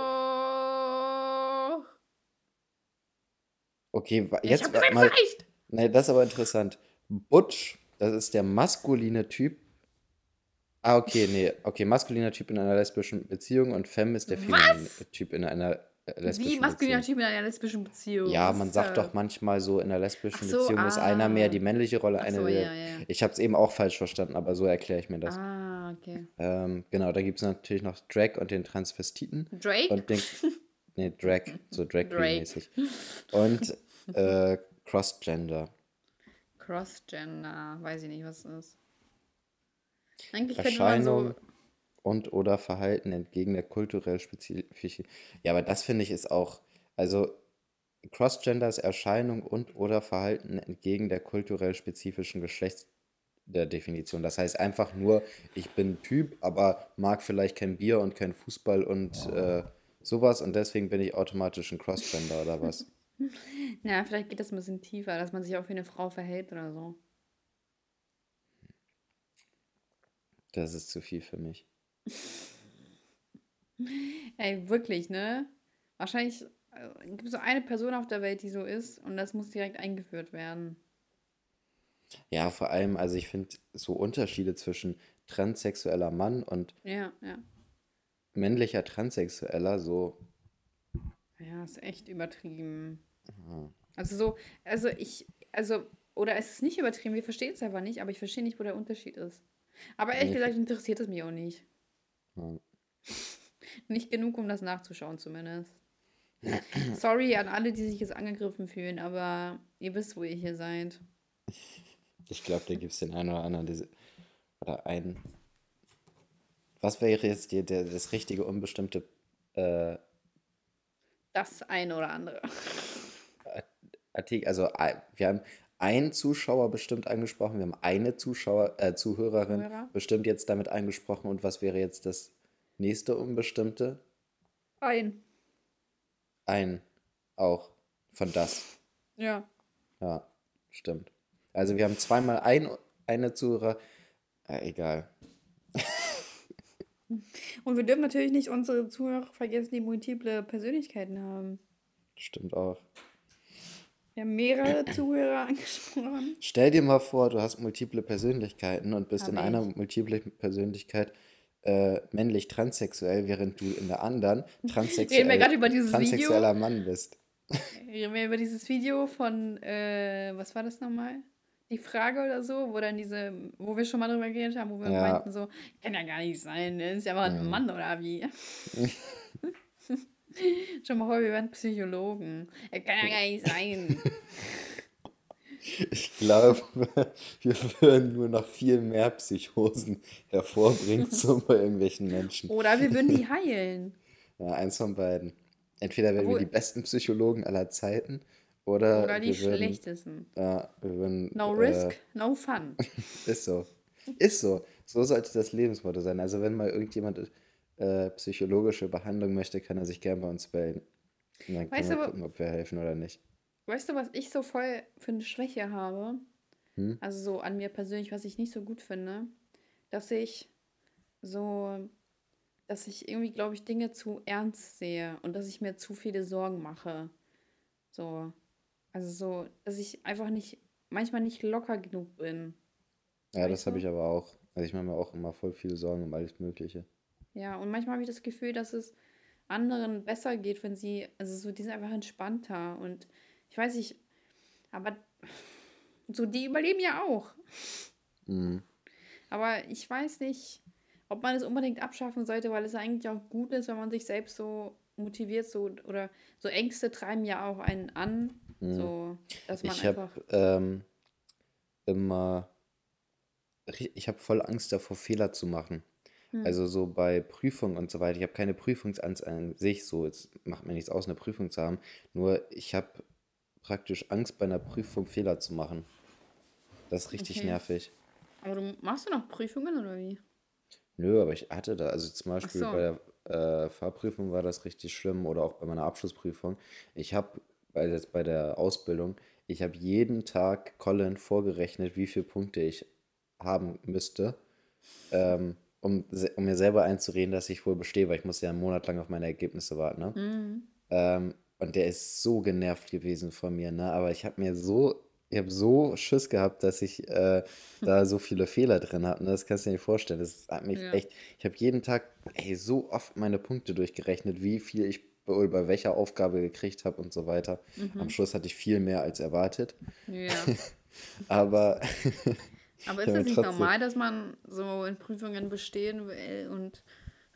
Okay, Ich jetzt es mal. reicht. Nee, das ist aber interessant. Butch, das ist der maskuline Typ. Ah, okay, nee. Okay, maskuliner Typ in einer lesbischen Beziehung und Femme ist der feminine Typ in einer äh, lesbischen Wie maskuliner Beziehung. Typ in einer lesbischen Beziehung. Ja, man sagt doch manchmal so, in einer lesbischen so, Beziehung ist einer mehr ah. die männliche Rolle, eine so, der. ja, ja. Ich habe es eben auch falsch verstanden, aber so erkläre ich mir das. Ah, okay. Ähm, genau, da gibt es natürlich noch Drag und den Transvestiten. Drake? Und den. [laughs] Nee, Drag, so Drag. Queen-mäßig. Und [laughs] äh, Crossgender. Crossgender. Weiß ich nicht, was das ist. Eigentlich Erscheinung so. und oder Verhalten entgegen der kulturell spezifischen. Ja, aber das finde ich ist auch, also Crossgender ist Erscheinung und oder Verhalten entgegen der kulturell spezifischen Geschlechts der Definition. Das heißt einfach nur, ich bin Typ, aber mag vielleicht kein Bier und kein Fußball und äh, sowas und deswegen bin ich automatisch ein Crossgender oder was? [laughs] Ja, vielleicht geht das ein bisschen tiefer, dass man sich auch wie eine Frau verhält oder so. Das ist zu viel für mich. [laughs] Ey, wirklich, ne? Wahrscheinlich äh, gibt es so eine Person auf der Welt, die so ist und das muss direkt eingeführt werden. Ja, vor allem, also ich finde so Unterschiede zwischen transsexueller Mann und Ja, ja. Männlicher Transsexueller so. Ja, ist echt übertrieben. Also so, also ich, also, oder es ist nicht übertrieben, wir verstehen es einfach nicht, aber ich verstehe nicht, wo der Unterschied ist. Aber ehrlich Nee. gesagt interessiert es mich auch nicht. Ja. [laughs] Nicht genug, um das nachzuschauen zumindest. [clears throat] Sorry an alle, die sich jetzt angegriffen fühlen, aber ihr wisst, wo ihr hier seid. Ich glaube, da gibt es den einen oder anderen, diese, oder einen. Was wäre jetzt die, der, das richtige unbestimmte äh, Das eine oder andere. Artikel? Also wir haben einen Zuschauer bestimmt angesprochen, wir haben eine Zuschauer, äh, Zuhörerin Zuhörer. bestimmt jetzt damit angesprochen. Und was wäre jetzt das nächste unbestimmte? Ein. Ein auch von das. Ja. Ja, stimmt. Also wir haben zweimal ein, eine Zuhörer. Äh, egal. [laughs] Und wir dürfen natürlich nicht unsere Zuhörer vergessen, die multiple Persönlichkeiten haben. Stimmt auch. Wir haben mehrere [laughs] Zuhörer angesprochen. Stell dir mal vor, du hast multiple Persönlichkeiten und bist Hab in ich. einer multiplen Persönlichkeit äh, männlich transsexuell, während du in der anderen transsexuell, [laughs] Reden wir über dieses Video? transsexueller Mann bist. Reden wir über dieses Video von, äh, was war das nochmal? Die Frage oder so, wo dann diese, wo wir schon mal drüber geredet haben, wo wir Ja. meinten so, kann ja gar nicht sein, ne? ist ja mal ein Mhm. Mann oder wie? [laughs] schon mal wir werden Psychologen. Er kann ja gar nicht sein. [laughs] Ich glaube, wir würden nur noch viel mehr Psychosen hervorbringen, so [laughs] bei irgendwelchen Menschen. Oder wir würden die heilen. Ja, eins von beiden. Entweder wären wir Obwohl- die besten Psychologen aller Zeiten oder, Oder die würden, schlechtesten. Ja, wir würden. No äh, risk, no fun. [laughs] Ist so. Ist so. So sollte das Lebensmotto sein. Also wenn mal irgendjemand äh, psychologische Behandlung möchte, kann er sich gerne bei uns melden. Und dann Weißt können wir du, gucken, ob wir helfen oder nicht. weißt du, was ich so voll für eine Schwäche habe? Hm? Also so an mir persönlich, was ich nicht so gut finde, dass ich so, dass ich irgendwie, glaube ich, Dinge zu ernst sehe und dass ich mir zu viele Sorgen mache. So, also so, dass ich einfach nicht, manchmal nicht locker genug bin. Ja, das habe ich aber auch. Also ich mache mir auch immer voll viele Sorgen um alles Mögliche. Ja, und manchmal habe ich das Gefühl, dass es anderen besser geht, wenn sie, also so, die sind einfach entspannter und ich weiß nicht, aber so, die überleben ja auch. Mhm. Aber ich weiß nicht, ob man es unbedingt abschaffen sollte, weil es eigentlich auch gut ist, wenn man sich selbst so motiviert, so oder so Ängste treiben ja auch einen an, Mhm. so dass man Ich habe einfach. ähm, immer, ich habe voll Angst davor, Fehler zu machen. Hm, Also so bei Prüfungen und so weiter. Ich habe keine Prüfungsangst an sich, so es macht mir nichts aus, eine Prüfung zu haben. Nur ich habe praktisch Angst bei einer Prüfung Fehler zu machen. Das ist richtig okay. nervig. Aber du machst du noch Prüfungen oder wie? Nö, aber ich hatte da, also zum Beispiel so. bei der äh, Fahrprüfung war das richtig schlimm oder auch bei meiner Abschlussprüfung. Ich habe bei, jetzt bei der Ausbildung, ich habe jeden Tag Colin vorgerechnet, wie viele Punkte ich haben müsste, ähm, um, um mir selber einzureden, dass ich wohl bestehe, weil ich muss ja einen Monat lang auf meine Ergebnisse warten, ne? Mhm. Ähm, und der ist so genervt gewesen von mir, ne? Aber ich habe mir so, ich habe so Schiss gehabt, dass ich äh, da [laughs] so viele Fehler drin habe. Ne? Das kannst du dir nicht vorstellen. Das hat mich Ja. echt, ich habe jeden Tag, ey, so oft meine Punkte durchgerechnet, wie viel ich wohl bei welcher Aufgabe gekriegt habe und so weiter. Am Mhm. Schluss hatte ich viel mehr als erwartet. Ja. [laughs] Aber Aber [laughs] ist es nicht normal, dass man so in Prüfungen bestehen will und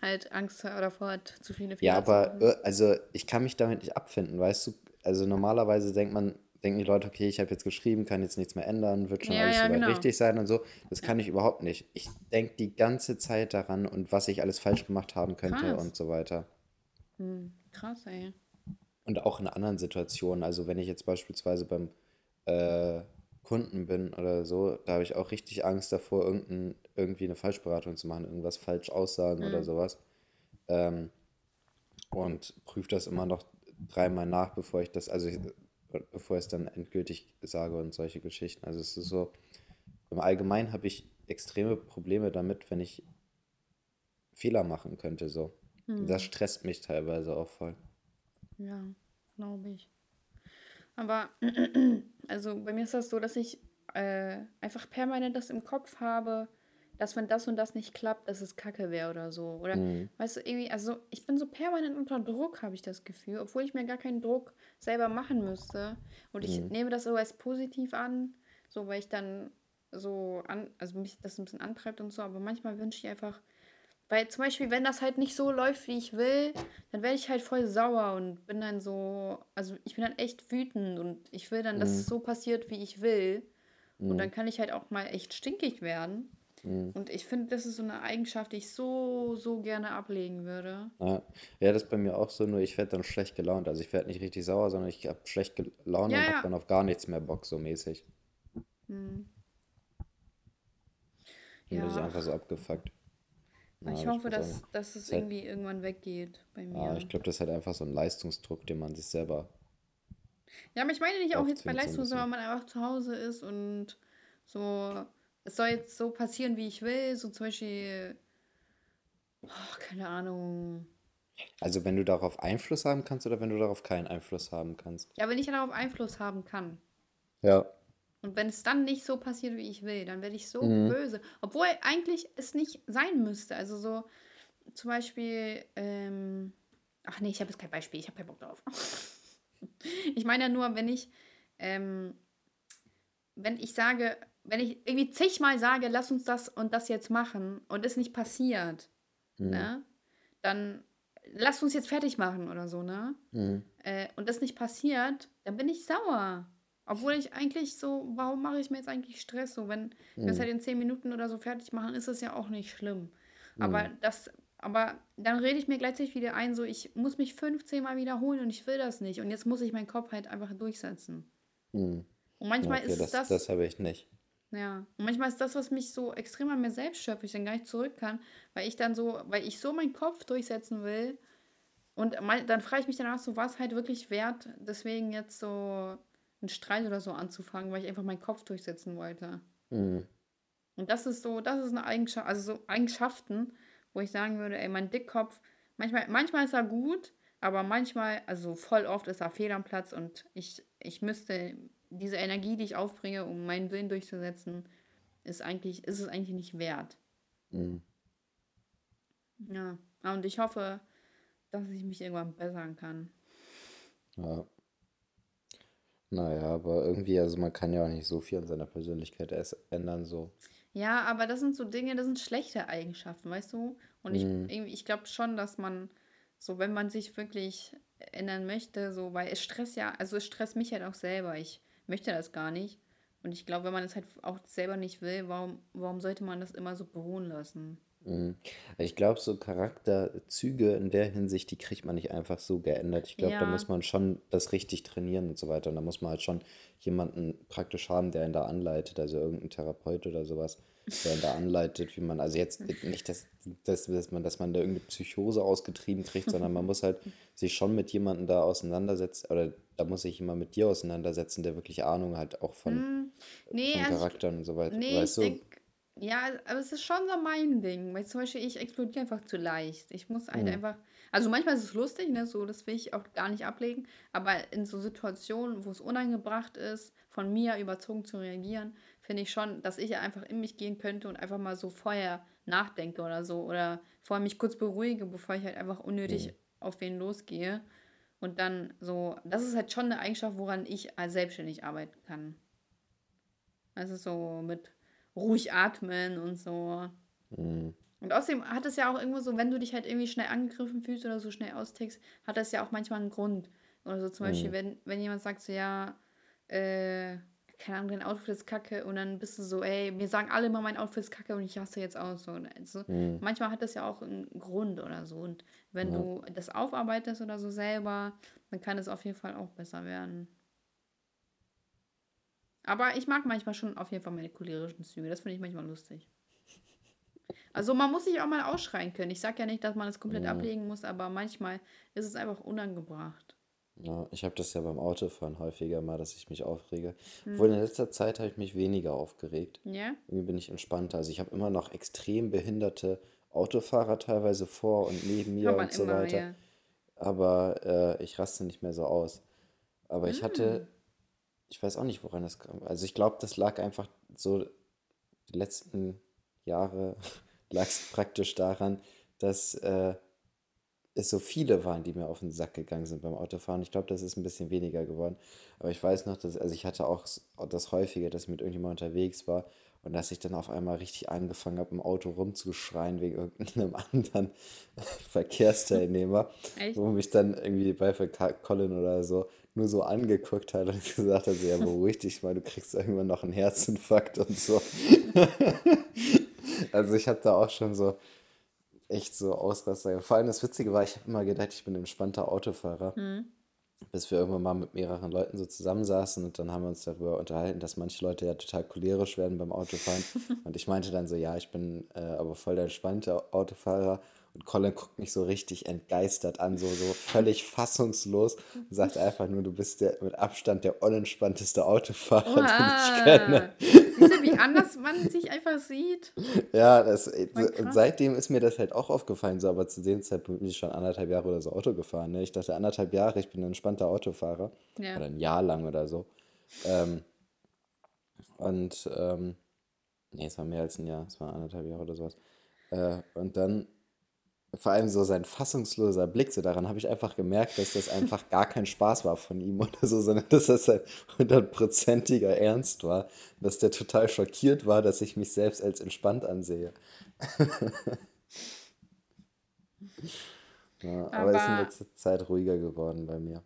halt Angst davor hat, zu viele ja, Fehler zu aber machen? äh, also ich kann mich damit nicht abfinden, weißt du? Also normalerweise denkt man, denken die Leute, okay, ich habe jetzt geschrieben, kann jetzt nichts mehr ändern, wird schon Ja, alles ja, genau. richtig sein und so. Das Ja. kann ich überhaupt nicht. Ich denke die ganze Zeit daran und was ich alles falsch gemacht haben könnte Krass. und so weiter. Hm, krass, ey. Und auch in anderen Situationen, also wenn ich jetzt beispielsweise beim äh, Kunden bin oder so, da habe ich auch richtig Angst davor, irgendein, irgendwie eine Falschberatung zu machen, irgendwas falsch aussagen oder Hm. sowas. Ähm, und prüfe das immer noch dreimal nach, bevor ich das, also ich, bevor ich es dann endgültig sage und solche Geschichten. Also es ist so, im Allgemeinen habe ich extreme Probleme damit, wenn ich Fehler machen könnte, so. Und Das Hm. stresst mich teilweise auch voll. Ja, glaube ich. Aber also bei mir ist das so, dass ich äh, einfach permanent das im Kopf habe, dass wenn das und das nicht klappt, dass es Kacke wäre oder so. Oder Mhm. weißt du, irgendwie, also ich bin so permanent unter Druck, habe ich das Gefühl, obwohl ich mir gar keinen Druck selber machen müsste. Und ich Mhm. nehme das so als positiv an, so weil ich dann so an, also mich das ein bisschen antreibt und so, aber manchmal wünsche ich einfach, weil zum Beispiel, wenn das halt nicht so läuft, wie ich will, dann werde ich halt voll sauer und bin dann so, also ich bin dann echt wütend und ich will dann, dass Mhm. es so passiert, wie ich will. Und dann Mhm. kann ich halt auch mal echt stinkig werden. Mhm. Und ich finde, das ist so eine Eigenschaft, die ich so, so gerne ablegen würde. Ja. ja, das ist bei mir auch so, nur ich werde dann schlecht gelaunt. Also ich werde nicht richtig sauer, sondern ich habe schlecht gelaunt Ja, und habe ja. dann auf gar nichts mehr Bock, so mäßig. Hm. Dann bin ich Ja, einfach so abgefuckt. Ja, ich hoffe, dass, sagen, dass das es ist halt, irgendwie irgendwann weggeht bei ja, ich mir. glaube, das ist halt einfach so ein Leistungsdruck, den man sich selber Ja, aber ich meine nicht auch jetzt bei aufzwingt, so Leistung, sondern man einfach zu Hause ist und so, es soll jetzt so passieren, wie ich will. So zum Beispiel, oh, keine Ahnung. Also wenn du darauf Einfluss haben kannst oder wenn du darauf keinen Einfluss haben kannst. Ja, wenn ich darauf Einfluss haben kann. Ja. Und wenn es dann nicht so passiert, wie ich will, dann werde ich so Mhm. böse. Obwohl eigentlich es nicht sein müsste. Also so zum Beispiel, ähm, ach nee, ich habe jetzt kein Beispiel, ich habe keinen Bock drauf. [laughs] Ich meine ja nur, wenn ich, ähm, wenn ich sage, wenn ich irgendwie zigmal sage, lass uns das und das jetzt machen und es nicht passiert, Mhm. ne, dann lass uns jetzt fertig machen oder so, ne? Mhm. äh, und das nicht passiert, dann bin ich sauer. Obwohl ich eigentlich so, warum mache ich mir jetzt eigentlich Stress? So, wenn wir es Mhm. halt in zehn Minuten oder so fertig machen, ist es ja auch nicht schlimm. Aber Mhm. das, aber dann rede ich mir gleichzeitig wieder ein, so ich muss mich 15 Mal wiederholen und ich will das nicht. Und jetzt muss ich meinen Kopf halt einfach durchsetzen. Mhm. Und manchmal okay, ist das, das, das habe ich nicht. Ja. Und manchmal ist das, was mich so extrem an mir selbst wo ich dann gar nicht zurück kann, weil ich dann so, weil ich so meinen Kopf durchsetzen will. Und mein, dann frage ich mich danach so, war es halt wirklich wert, deswegen jetzt so einen Streit oder so anzufangen, weil ich einfach meinen Kopf durchsetzen wollte. Mhm. Und das ist so, das ist eine Eigenschaft, also so Eigenschaften, wo ich sagen würde, ey, mein Dickkopf, manchmal, manchmal ist er gut, aber manchmal, also voll oft ist er fehl am Platz und ich, ich müsste diese Energie, die ich aufbringe, um meinen Willen durchzusetzen, ist eigentlich, ist es eigentlich nicht wert. Mhm. Ja. Und ich hoffe, dass ich mich irgendwann bessern kann. Ja. Naja, aber irgendwie, also man kann ja auch nicht so viel an seiner Persönlichkeit erst ändern, so. Ja, aber das sind so Dinge, das sind schlechte Eigenschaften, weißt du? Und ich, Mhm. irgendwie- ich glaube schon, dass man, so wenn man sich wirklich ändern möchte, so, weil es stresst ja, also es stresst mich halt auch selber. Ich möchte das gar nicht. Und ich glaube, wenn man es halt auch selber nicht will, warum, warum sollte man das immer so beruhen lassen? Mhm. Ich glaube, so Charakterzüge in der Hinsicht, die kriegt man nicht einfach so geändert. Ich glaube, da Ja, muss man schon das richtig trainieren und so weiter. Und da muss man halt schon jemanden praktisch haben, der ihn da anleitet, also irgendein Therapeut oder sowas, der ihn da anleitet, wie man, also [laughs] jetzt nicht, dass, dass, dass man, dass man da irgendeine Psychose ausgetrieben kriegt, [laughs] sondern man muss halt sich schon mit jemandem da auseinandersetzen, oder da muss sich jemand mit dir auseinandersetzen, der wirklich Ahnung hat, auch von, Hm, nee, von also ich, Charakteren und so weiter. nee, ich Weißt du? denke, ja, aber es ist schon so mein Ding. Weil zum Beispiel, ich explodiere einfach zu leicht. Ich muss halt Mhm. einfach, also manchmal ist es lustig, ne, so, das will ich auch gar nicht ablegen, aber in so Situationen, wo es unangebracht ist, von mir überzogen zu reagieren, finde ich schon, dass ich einfach in mich gehen könnte und einfach mal so vorher nachdenke oder so oder vorher mich kurz beruhige, bevor ich halt einfach unnötig Mhm. auf wen losgehe. Und dann so, das ist halt schon eine Eigenschaft, woran ich als selbstständig arbeiten kann. Also so mit ruhig atmen und so. Mhm. Und außerdem hat es ja auch irgendwo so, wenn du dich halt irgendwie schnell angegriffen fühlst oder so schnell austickst, hat das ja auch manchmal einen Grund. Oder so zum Beispiel, Mhm. wenn, wenn jemand sagt so, ja, äh, keine Ahnung, dein Outfit ist kacke und dann bist du so, ey, mir sagen alle immer, mein Outfit ist kacke und ich hasse jetzt auch so. Also, Mhm. manchmal hat das ja auch einen Grund oder so. Und wenn Ja. du das aufarbeitest oder so selber, dann kann es auf jeden Fall auch besser werden. Aber ich mag manchmal schon auf jeden Fall meine cholerischen Züge. Das finde ich manchmal lustig. Also man muss sich auch mal ausschreien können. Ich sage ja nicht, dass man es komplett Mhm. ablegen muss, aber manchmal ist es einfach unangebracht. Ja, ich habe das ja beim Autofahren häufiger mal, dass ich mich aufrege. Hm. Obwohl in letzter Zeit habe ich mich weniger aufgeregt. Ja? Irgendwie bin ich entspannter. Also ich habe immer noch extrem behinderte Autofahrer teilweise vor und neben mir und so immer, weiter. ja. Aber äh, ich raste nicht mehr so aus. Aber ich Hm. hatte, ich weiß auch nicht, woran das kam. Also ich glaube, das lag einfach so, die letzten Jahre [laughs] lag es praktisch daran, dass äh, es so viele waren, die mir auf den Sack gegangen sind beim Autofahren. Ich glaube, das ist ein bisschen weniger geworden. Aber ich weiß noch, dass, also ich hatte auch das häufige, dass ich mit irgendjemandem unterwegs war und dass ich dann auf einmal richtig angefangen habe, im Auto rumzuschreien wegen irgendeinem [laughs] anderen Verkehrsteilnehmer, Echt? wo mich dann irgendwie bei Colin oder so nur so angeguckt hat und [laughs] gesagt hat, ja, beruhig dich mal, du kriegst irgendwann noch einen Herzinfarkt und so. [laughs] Also ich habe da auch schon so echt so Ausraster. Vor allem das Witzige war, ich habe immer gedacht, ich bin ein entspannter Autofahrer, Hm. bis wir irgendwann mal mit mehreren Leuten so zusammensaßen und dann haben wir uns darüber unterhalten, dass manche Leute ja total cholerisch werden beim Autofahren. [laughs] Und ich meinte dann so, ja, ich bin äh, aber voll der entspannte Autofahrer. Und Colin guckt mich so richtig entgeistert an, so, so völlig fassungslos und sagt einfach nur, du bist der mit Abstand der unentspannteste Autofahrer, den ich kenne. Oha. Siehst du, wie anders man sich einfach sieht? Ja, das, äh, und seitdem ist mir das halt auch aufgefallen, so, aber zu dem Zeitpunkt bin ich schon anderthalb Jahre oder so Auto gefahren. Ne? Ich dachte anderthalb Jahre, ich bin ein entspannter Autofahrer. Ja. Oder ein Jahr lang oder so. Ähm, und, ähm, nee, es war mehr als ein Jahr, es war anderthalb Jahre oder sowas. Äh, und dann vor allem so sein fassungsloser Blick, so daran habe ich einfach gemerkt, dass das einfach gar kein Spaß war von ihm oder so, sondern dass das ein hundertprozentiger Ernst war. Dass der total schockiert war, dass ich mich selbst als entspannt ansehe. [laughs] Ja, aber ist in Aber letzter Zeit ruhiger geworden bei mir.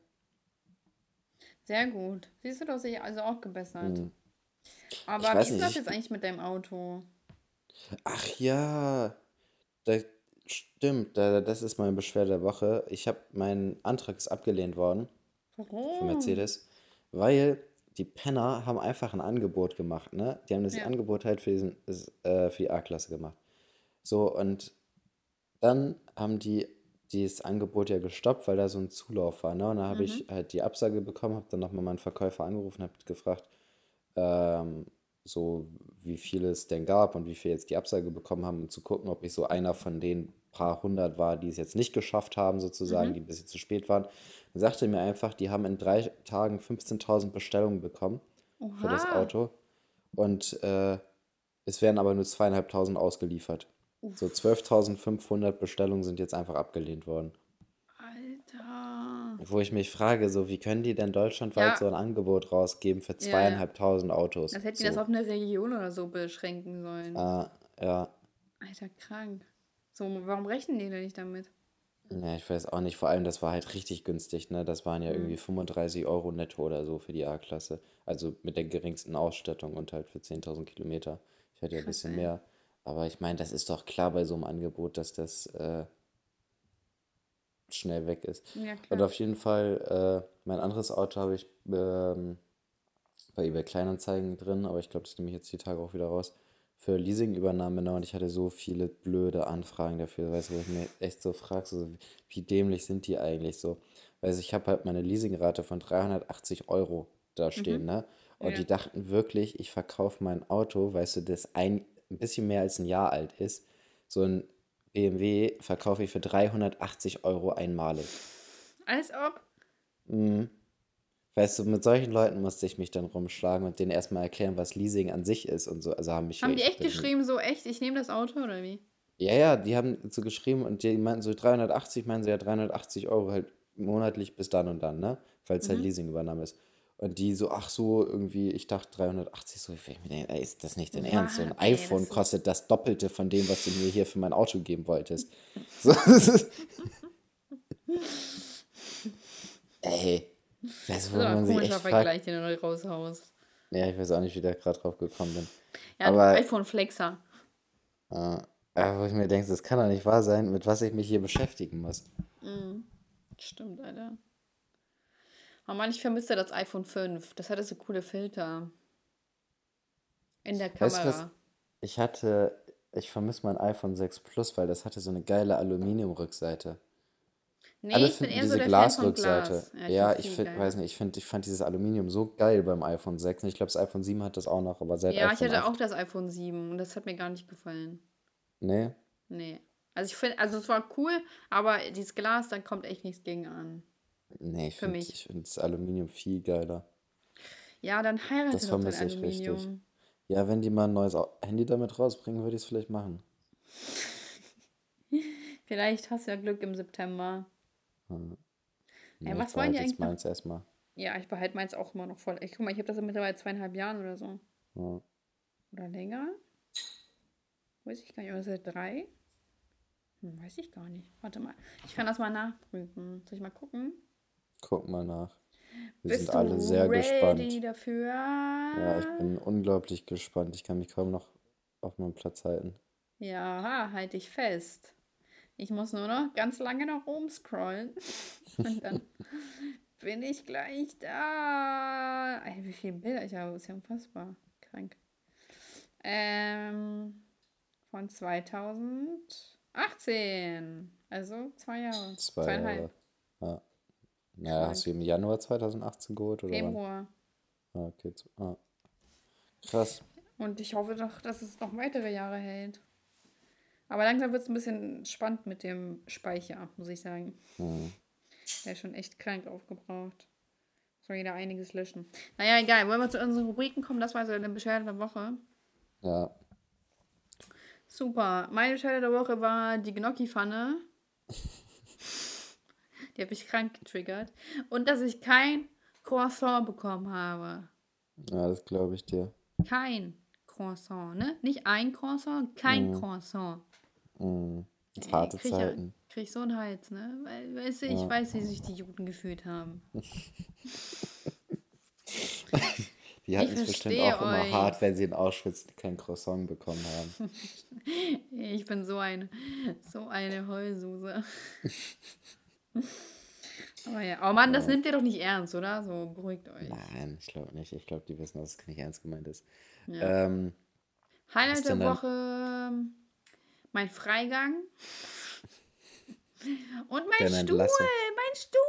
sehr gut. Siehst du, hast dich also auch gebessert. Hm. Ich Aber wie ist das ich, jetzt eigentlich mit deinem Auto? ach ja, da, stimmt, da, das ist meine Beschwerde der Woche. Ich habe, mein Antrag ist abgelehnt worden von Warum? Mercedes, weil die Penner haben einfach ein Angebot gemacht, ne? Die haben das Ja. Angebot halt für, diesen, äh, für die A-Klasse gemacht. So, und dann haben die dieses Angebot ja gestoppt, weil da so ein Zulauf war, ne? Und dann habe ich halt die Absage bekommen, habe dann nochmal meinen Verkäufer angerufen, habe gefragt, ähm, so wie viele es denn gab und wie viel jetzt die Absage bekommen haben, um zu gucken, ob ich so einer von den paar hundert war, die es jetzt nicht geschafft haben, sozusagen, die ein bisschen zu spät waren. Dann sagte er mir einfach, die haben in drei Tagen 15.000 Bestellungen bekommen für das Oha. Auto und äh, es werden aber nur zweieinhalbtausend ausgeliefert. So 12.500 Bestellungen sind jetzt einfach abgelehnt worden. Wo ich mich frage, so wie können die denn deutschlandweit Ja. so ein Angebot rausgeben für Ja, ja. zweieinhalbtausend Autos? Das hätten die so. das auf eine Region oder so beschränken sollen. Ah, ja. Alter, krank. So, warum rechnen die denn nicht damit? Ja, ich weiß auch nicht. Vor allem, das war halt richtig günstig, ne? Das waren ja Mhm. irgendwie 35 Euro netto oder so für die A-Klasse. Also mit der geringsten Ausstattung und halt für 10.000 Kilometer. Ich hatte ja ein bisschen ey. mehr. Aber ich meine, das ist doch klar bei so einem Angebot, dass das äh, schnell weg ist. Ja, Und klar. auf jeden Fall, äh, mein anderes Auto habe ich ähm, bei eBay Kleinanzeigen drin, aber ich glaube, das nehme ich jetzt die Tage auch wieder raus. Für Leasingübernahme, ne? Und ich hatte so viele blöde Anfragen dafür, weißt du, wo ich mir echt so frage, so, wie dämlich sind die eigentlich so? Weil ich habe halt meine Leasingrate von 380 Euro da stehen, ne? Und Ja. die dachten wirklich, ich verkaufe mein Auto, weißt du, das ein, ein bisschen mehr als ein Jahr alt ist. So ein BMW verkaufe ich für 380 Euro einmalig. Als ob. Mhm. Weißt du, mit solchen Leuten musste ich mich dann rumschlagen und denen erstmal erklären, was Leasing an sich ist und so. Also haben mich Haben die echt dann- geschrieben, so echt, ich nehme das Auto oder wie? Ja, ja, die haben so geschrieben und die meinten so 380, meinen sie ja 380 Euro halt monatlich bis dann und dann, ne? Weil es halt Mhm. Leasingübernahme ist. Und die so, ach so, irgendwie, ich dachte 380, so, ich mir denke, ey, ist das nicht dein Ernst? So ein das iPhone ist- kostet das Doppelte von dem, was du mir hier für mein Auto geben wolltest. [laughs] So, das ey, Das ist ein man sich echt fragt, Vergleich, den du raushaust. ja, ich weiß auch nicht, wie da gerade drauf gekommen bin. Ja, Aber- iPhone Flexer. Äh, aber wo ich mir denke, das kann doch nicht wahr sein, mit was ich mich hier beschäftigen muss. Stimmt, Alter. Oh Mann, ich vermisse das iPhone 5. Das hatte so coole Filter. In der Weißt du was? Kamera. Ich hatte, ich vermisse mein iPhone 6 Plus, weil das hatte so eine geile Aluminiumrückseite. Nee, Alle ich bin finden eher diese so der Glasrückseite. Glas. Ja, find's ich finde, weiß nicht, ich finde, ich fand dieses Aluminium so geil beim iPhone 6. Und ich glaube, das iPhone 7 hat das auch noch, aber seit Ja, ich iPhone hatte 8. auch das iPhone 7 und das hat mir gar nicht gefallen. Nee, Nee. Also ich finde, also es war cool, aber dieses Glas, da kommt echt nichts gegen an. Nee, ich finde, finde das Aluminium viel geiler. Ja, dann heirate Das doch dein vermisse ich richtig. Aluminium. Ja, wenn die mal ein neues Handy damit rausbringen, würde ich es vielleicht machen. [laughs] Vielleicht hast du ja Glück im September. Nee, was ich wollen die eigentlich meins erstmal. Ja, ich behalte meins auch immer noch voll. Ich guck mal, ich habe das ja mittlerweile zweieinhalb Jahren oder so. Ja. Oder länger? Weiß ich gar nicht. Oder seit drei? Hm, weiß ich gar nicht. Warte mal. Ich kann das mal nachprüfen. Soll ich mal gucken? Guck mal nach. Wir Bist sind alle sehr gespannt. dafür? Ja, ich bin unglaublich gespannt. Ich kann mich kaum noch auf meinem Platz halten. Ja, halt dich fest. Ich muss nur noch ganz lange nach oben scrollen. [laughs] Und dann bin ich gleich da. Ey, wie viele Bilder ich habe, ist ja unfassbar. Krank. Ähm, von 2018. Also zwei Jahre. Zwei Zweieinhalb. Jahre. Ja. Ja, hast du im Januar 2018 geholt oder wann? Februar. Ah, okay. zu- Ah. Krass. Und ich hoffe doch, dass es noch weitere Jahre hält. Aber langsam wird es ein bisschen spannend mit dem Speicher, muss ich sagen. Hm. Der ist schon echt krank aufgebraucht. Soll jeder einiges löschen. Naja, egal. Wollen wir zu unseren Rubriken kommen? Das war so eine Beschwerde der Woche. Ja. Super. Meine Beschwerde der Woche war die Gnocchi-Pfanne. [laughs] die habe ich krank getriggert. Und dass ich kein Croissant bekommen habe. Ja, das glaube ich dir. Kein Croissant, ne? Nicht ein Croissant, kein Croissant. Hm. Das Ey, harte krieg ich Zeiten. Krieg ich so einen Hals, ne? Weil, weißt du, ich Ja. weiß, wie sich die Juden gefühlt haben. [laughs] [laughs] Die hatten Ich es bestimmt auch immer euch. hart, wenn sie in Auschwitz kein Croissant bekommen haben. [laughs] Ich bin so eine, so eine Heulsuse. [laughs] Aber ja, aber Mann, das Ja. nimmt ihr doch nicht ernst, oder? So, beruhigt euch. Nein, ich glaube nicht. Ich glaube, die wissen, dass es nicht ernst gemeint ist. Ja. Ähm, Highlight der denn dein- Woche, mein Freigang. Und mein Deine Stuhl, Entlassung. mein Stuhl.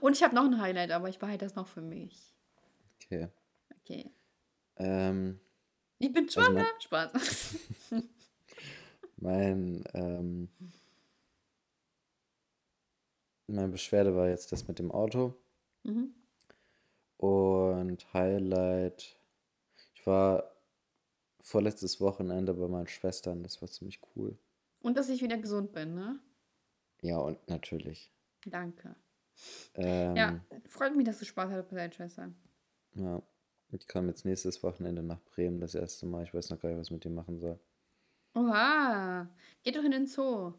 Und ich habe noch ein Highlight, aber ich behalte das noch für mich. okay. Okay. Ähm, Ich bin Also mein- schwanger. Spaß. [laughs] mein, ähm, meine Beschwerde war jetzt das mit dem Auto. mhm. Und Highlight, ich war vorletztes Wochenende bei meinen Schwestern, das war ziemlich cool. Und dass ich wieder gesund bin, ne? Ja, und natürlich. Danke. Ähm, Ja, freut mich, dass du Spaß hattest bei deinen Schwestern. ja. Ich komme jetzt nächstes Wochenende nach Bremen, das erste Mal. Ich weiß noch gar nicht, was ich mit dem machen soll. Oha. Geht doch in den Zoo.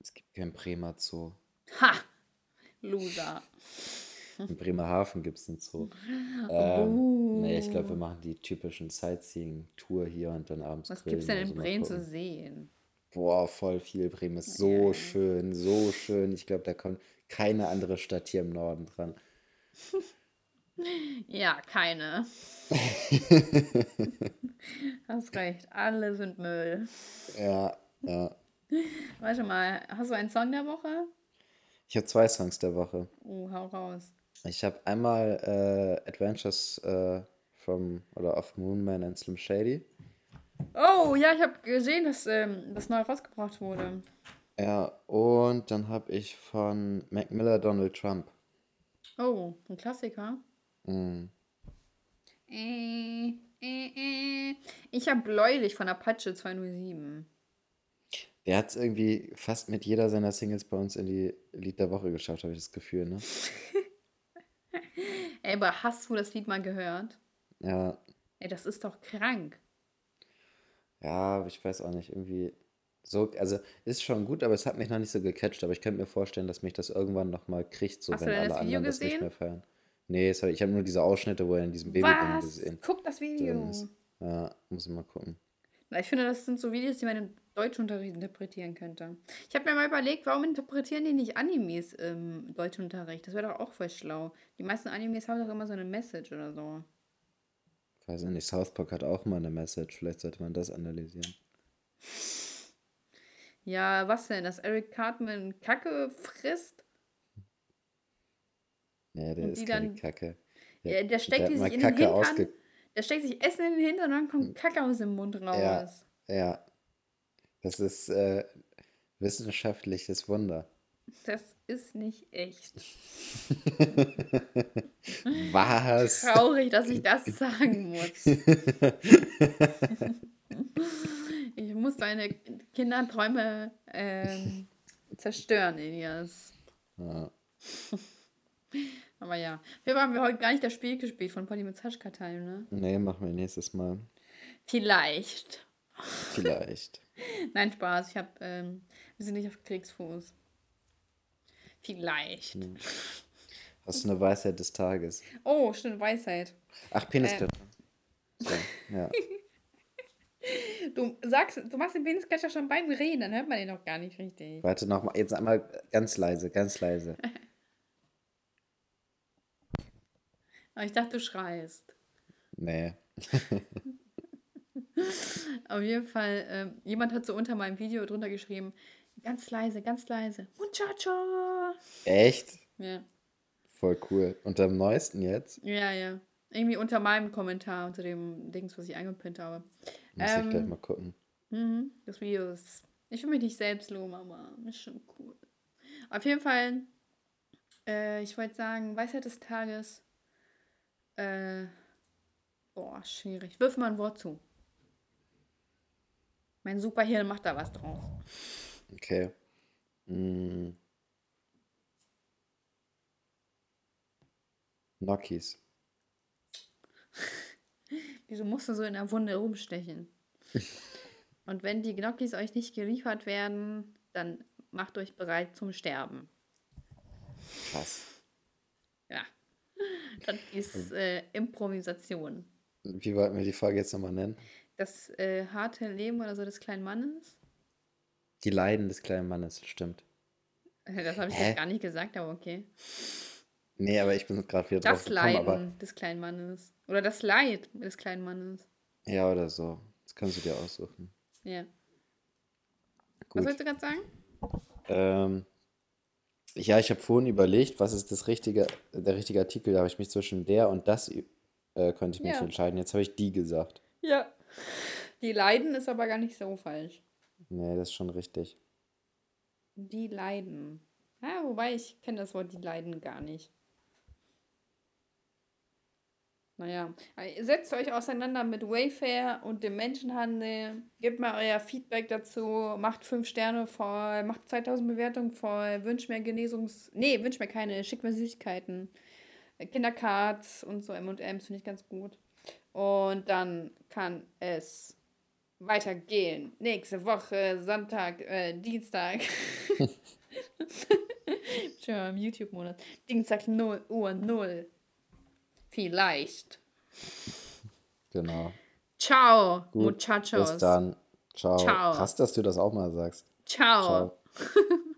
Es gibt kein Bremer Zoo. Ha! Loser. In Bremerhaven gibt es einen Zoo. [laughs] Ähm, nee, ich glaube, wir machen die typischen Sightseeing-Tour hier und dann abends Was grillen gibt's denn in so, mal Bremen zu sehen? Boah, voll viel. Bremen ist so ja. schön, so schön. Ich glaube, da kommt keine andere Stadt hier im Norden dran. [laughs] Ja, keine. [laughs] Hast recht, alle sind Müll. Ja, ja. Warte mal, hast du einen Song der Woche? Ich habe zwei Songs der Woche. Oh, hau raus. Ich habe einmal äh, Adventures äh, from oder of Moonman and Slim Shady. Oh, ja, ich habe gesehen, dass ähm, das neu rausgebracht wurde. Ja, und dann habe ich von Mac Miller Donald Trump. Oh, ein Klassiker. Mm. Ich habe Bläulich von Apache 207. Der hat es irgendwie fast mit jeder seiner Singles bei uns in die Lied der Woche geschafft, habe ich das Gefühl, ne? [laughs] Ey, aber hast du das Lied mal gehört? Ja, Ey, das ist doch krank. ja, aber ich weiß auch nicht, irgendwie so, also ist schon gut, aber es hat mich noch nicht so gecatcht, aber ich könnte mir vorstellen, dass mich das irgendwann nochmal kriegt, so Hast wenn alle das anderen das nicht mehr feiern. Nee, hab, ich habe nur diese Ausschnitte, wo er in diesem Was? gesehen Guck das Video. Ja, muss ich mal gucken. Na, Ich finde, das sind so Videos, die man im Deutschunterricht interpretieren könnte. Ich habe mir mal überlegt, warum interpretieren die nicht Animes im Deutschunterricht? Das wäre doch auch voll schlau. Die meisten Animes haben doch immer so eine Message oder so. Weiß ich nicht, South Park hat auch mal eine Message, vielleicht sollte man das analysieren. Ja, was denn? Dass Eric Cartman Kacke frisst? Ja, der Und ist keine dann- Kacke. Ja, der steckt mal sich in den Kacke Hintern. ausge... Der steckt sich Essen in den Hintern und dann kommt Kacke aus dem Mund raus. Ja, das ist äh, wissenschaftliches Wunder. Das ist nicht echt. [laughs] Was? Traurig, dass ich das sagen muss. [laughs] Ich muss deine Kinderträume ähm, zerstören, Elias. Ja. [laughs] Aber ja, wir haben wir heute gar nicht das Spiel gespielt von Polly mit Saschka teilen, ne? Nee, machen wir nächstes Mal. Vielleicht. Vielleicht. [laughs] Nein, Spaß. Ich hab, ähm, wir sind nicht auf Kriegsfuß. Vielleicht. Hm. Hast du eine Weisheit des Tages? Oh, stimmt, Weisheit. Ach, Penisklatscher. So, ja. [laughs] Du sagst, du machst den Penisklatscher schon beim Reden, dann hört man den noch gar nicht richtig. Warte noch mal, jetzt einmal ganz leise, ganz leise. [laughs] Aber ich dachte, du schreist. Nee. Auf jeden Fall, ähm, jemand hat so unter meinem Video drunter geschrieben, ganz leise, ganz leise. Muchacho! Echt? Ja, Voll cool. Und am neuesten jetzt? ja, ja. Irgendwie unter meinem Kommentar, unter dem Dings, was ich eingepinnt habe. Muss ich gleich Ähm, mal gucken. Mhm, das Video ist. Ich will mich nicht selbst loben, aber ist schon cool. Auf jeden Fall, äh, ich wollte sagen, Weisheit des Tages. Äh, boah, schwierig. Wirf mal ein Wort zu. Mein Superhirn macht da was draus. Okay. Mm. Nokis. [laughs] Wieso musst du so in der Wunde rumstechen? [laughs] Und wenn die Gnocchis euch nicht geliefert werden, dann macht euch bereit zum Sterben. Krass. Ja. [laughs] Das ist äh, Improvisation. Wie wollten wir die Folge jetzt nochmal nennen? Das äh, harte Leben oder so des kleinen Mannes. Die Leiden des kleinen Mannes, stimmt. [laughs] Das habe ich Hä? jetzt gar nicht gesagt, aber okay. Nee, aber ich bin gerade wieder drauf Das Leiden des kleinen Mannes. Oder das Leid des kleinen Mannes. ja, oder so. Das kannst du dir aussuchen. Ja. Was Gut. wolltest du gerade sagen? Ähm, ja, ich habe vorhin überlegt, was ist das richtige, der richtige Artikel. Da habe ich mich zwischen der und das äh, konnte ich mich Ja. entscheiden. Jetzt habe ich die gesagt. Ja. Die Leiden ist aber gar nicht so falsch. Nee, das ist schon richtig. Die Leiden. Ja, wobei ich kenne das Wort die Leiden gar nicht. Naja, setzt euch auseinander mit Wayfair und dem Menschenhandel. Gebt mal euer Feedback dazu. Macht fünf Sterne voll. Macht 2000 Bewertungen voll. Wünscht mir Genesungs... Nee, wünscht mir keine. Schickt mir Süßigkeiten. Kindercards und so M&M's finde ich ganz gut. Und dann kann es weitergehen. Nächste Woche, Sonntag, äh, Dienstag. [laughs] Schon mal im YouTube-Monat. Dienstag 0 Uhr 0. Vielleicht. Genau. Ciao, Gut, Muchachos. Bis dann. Ciao. Ciao. Krass, dass du das auch mal sagst. Ciao. Ciao. [laughs]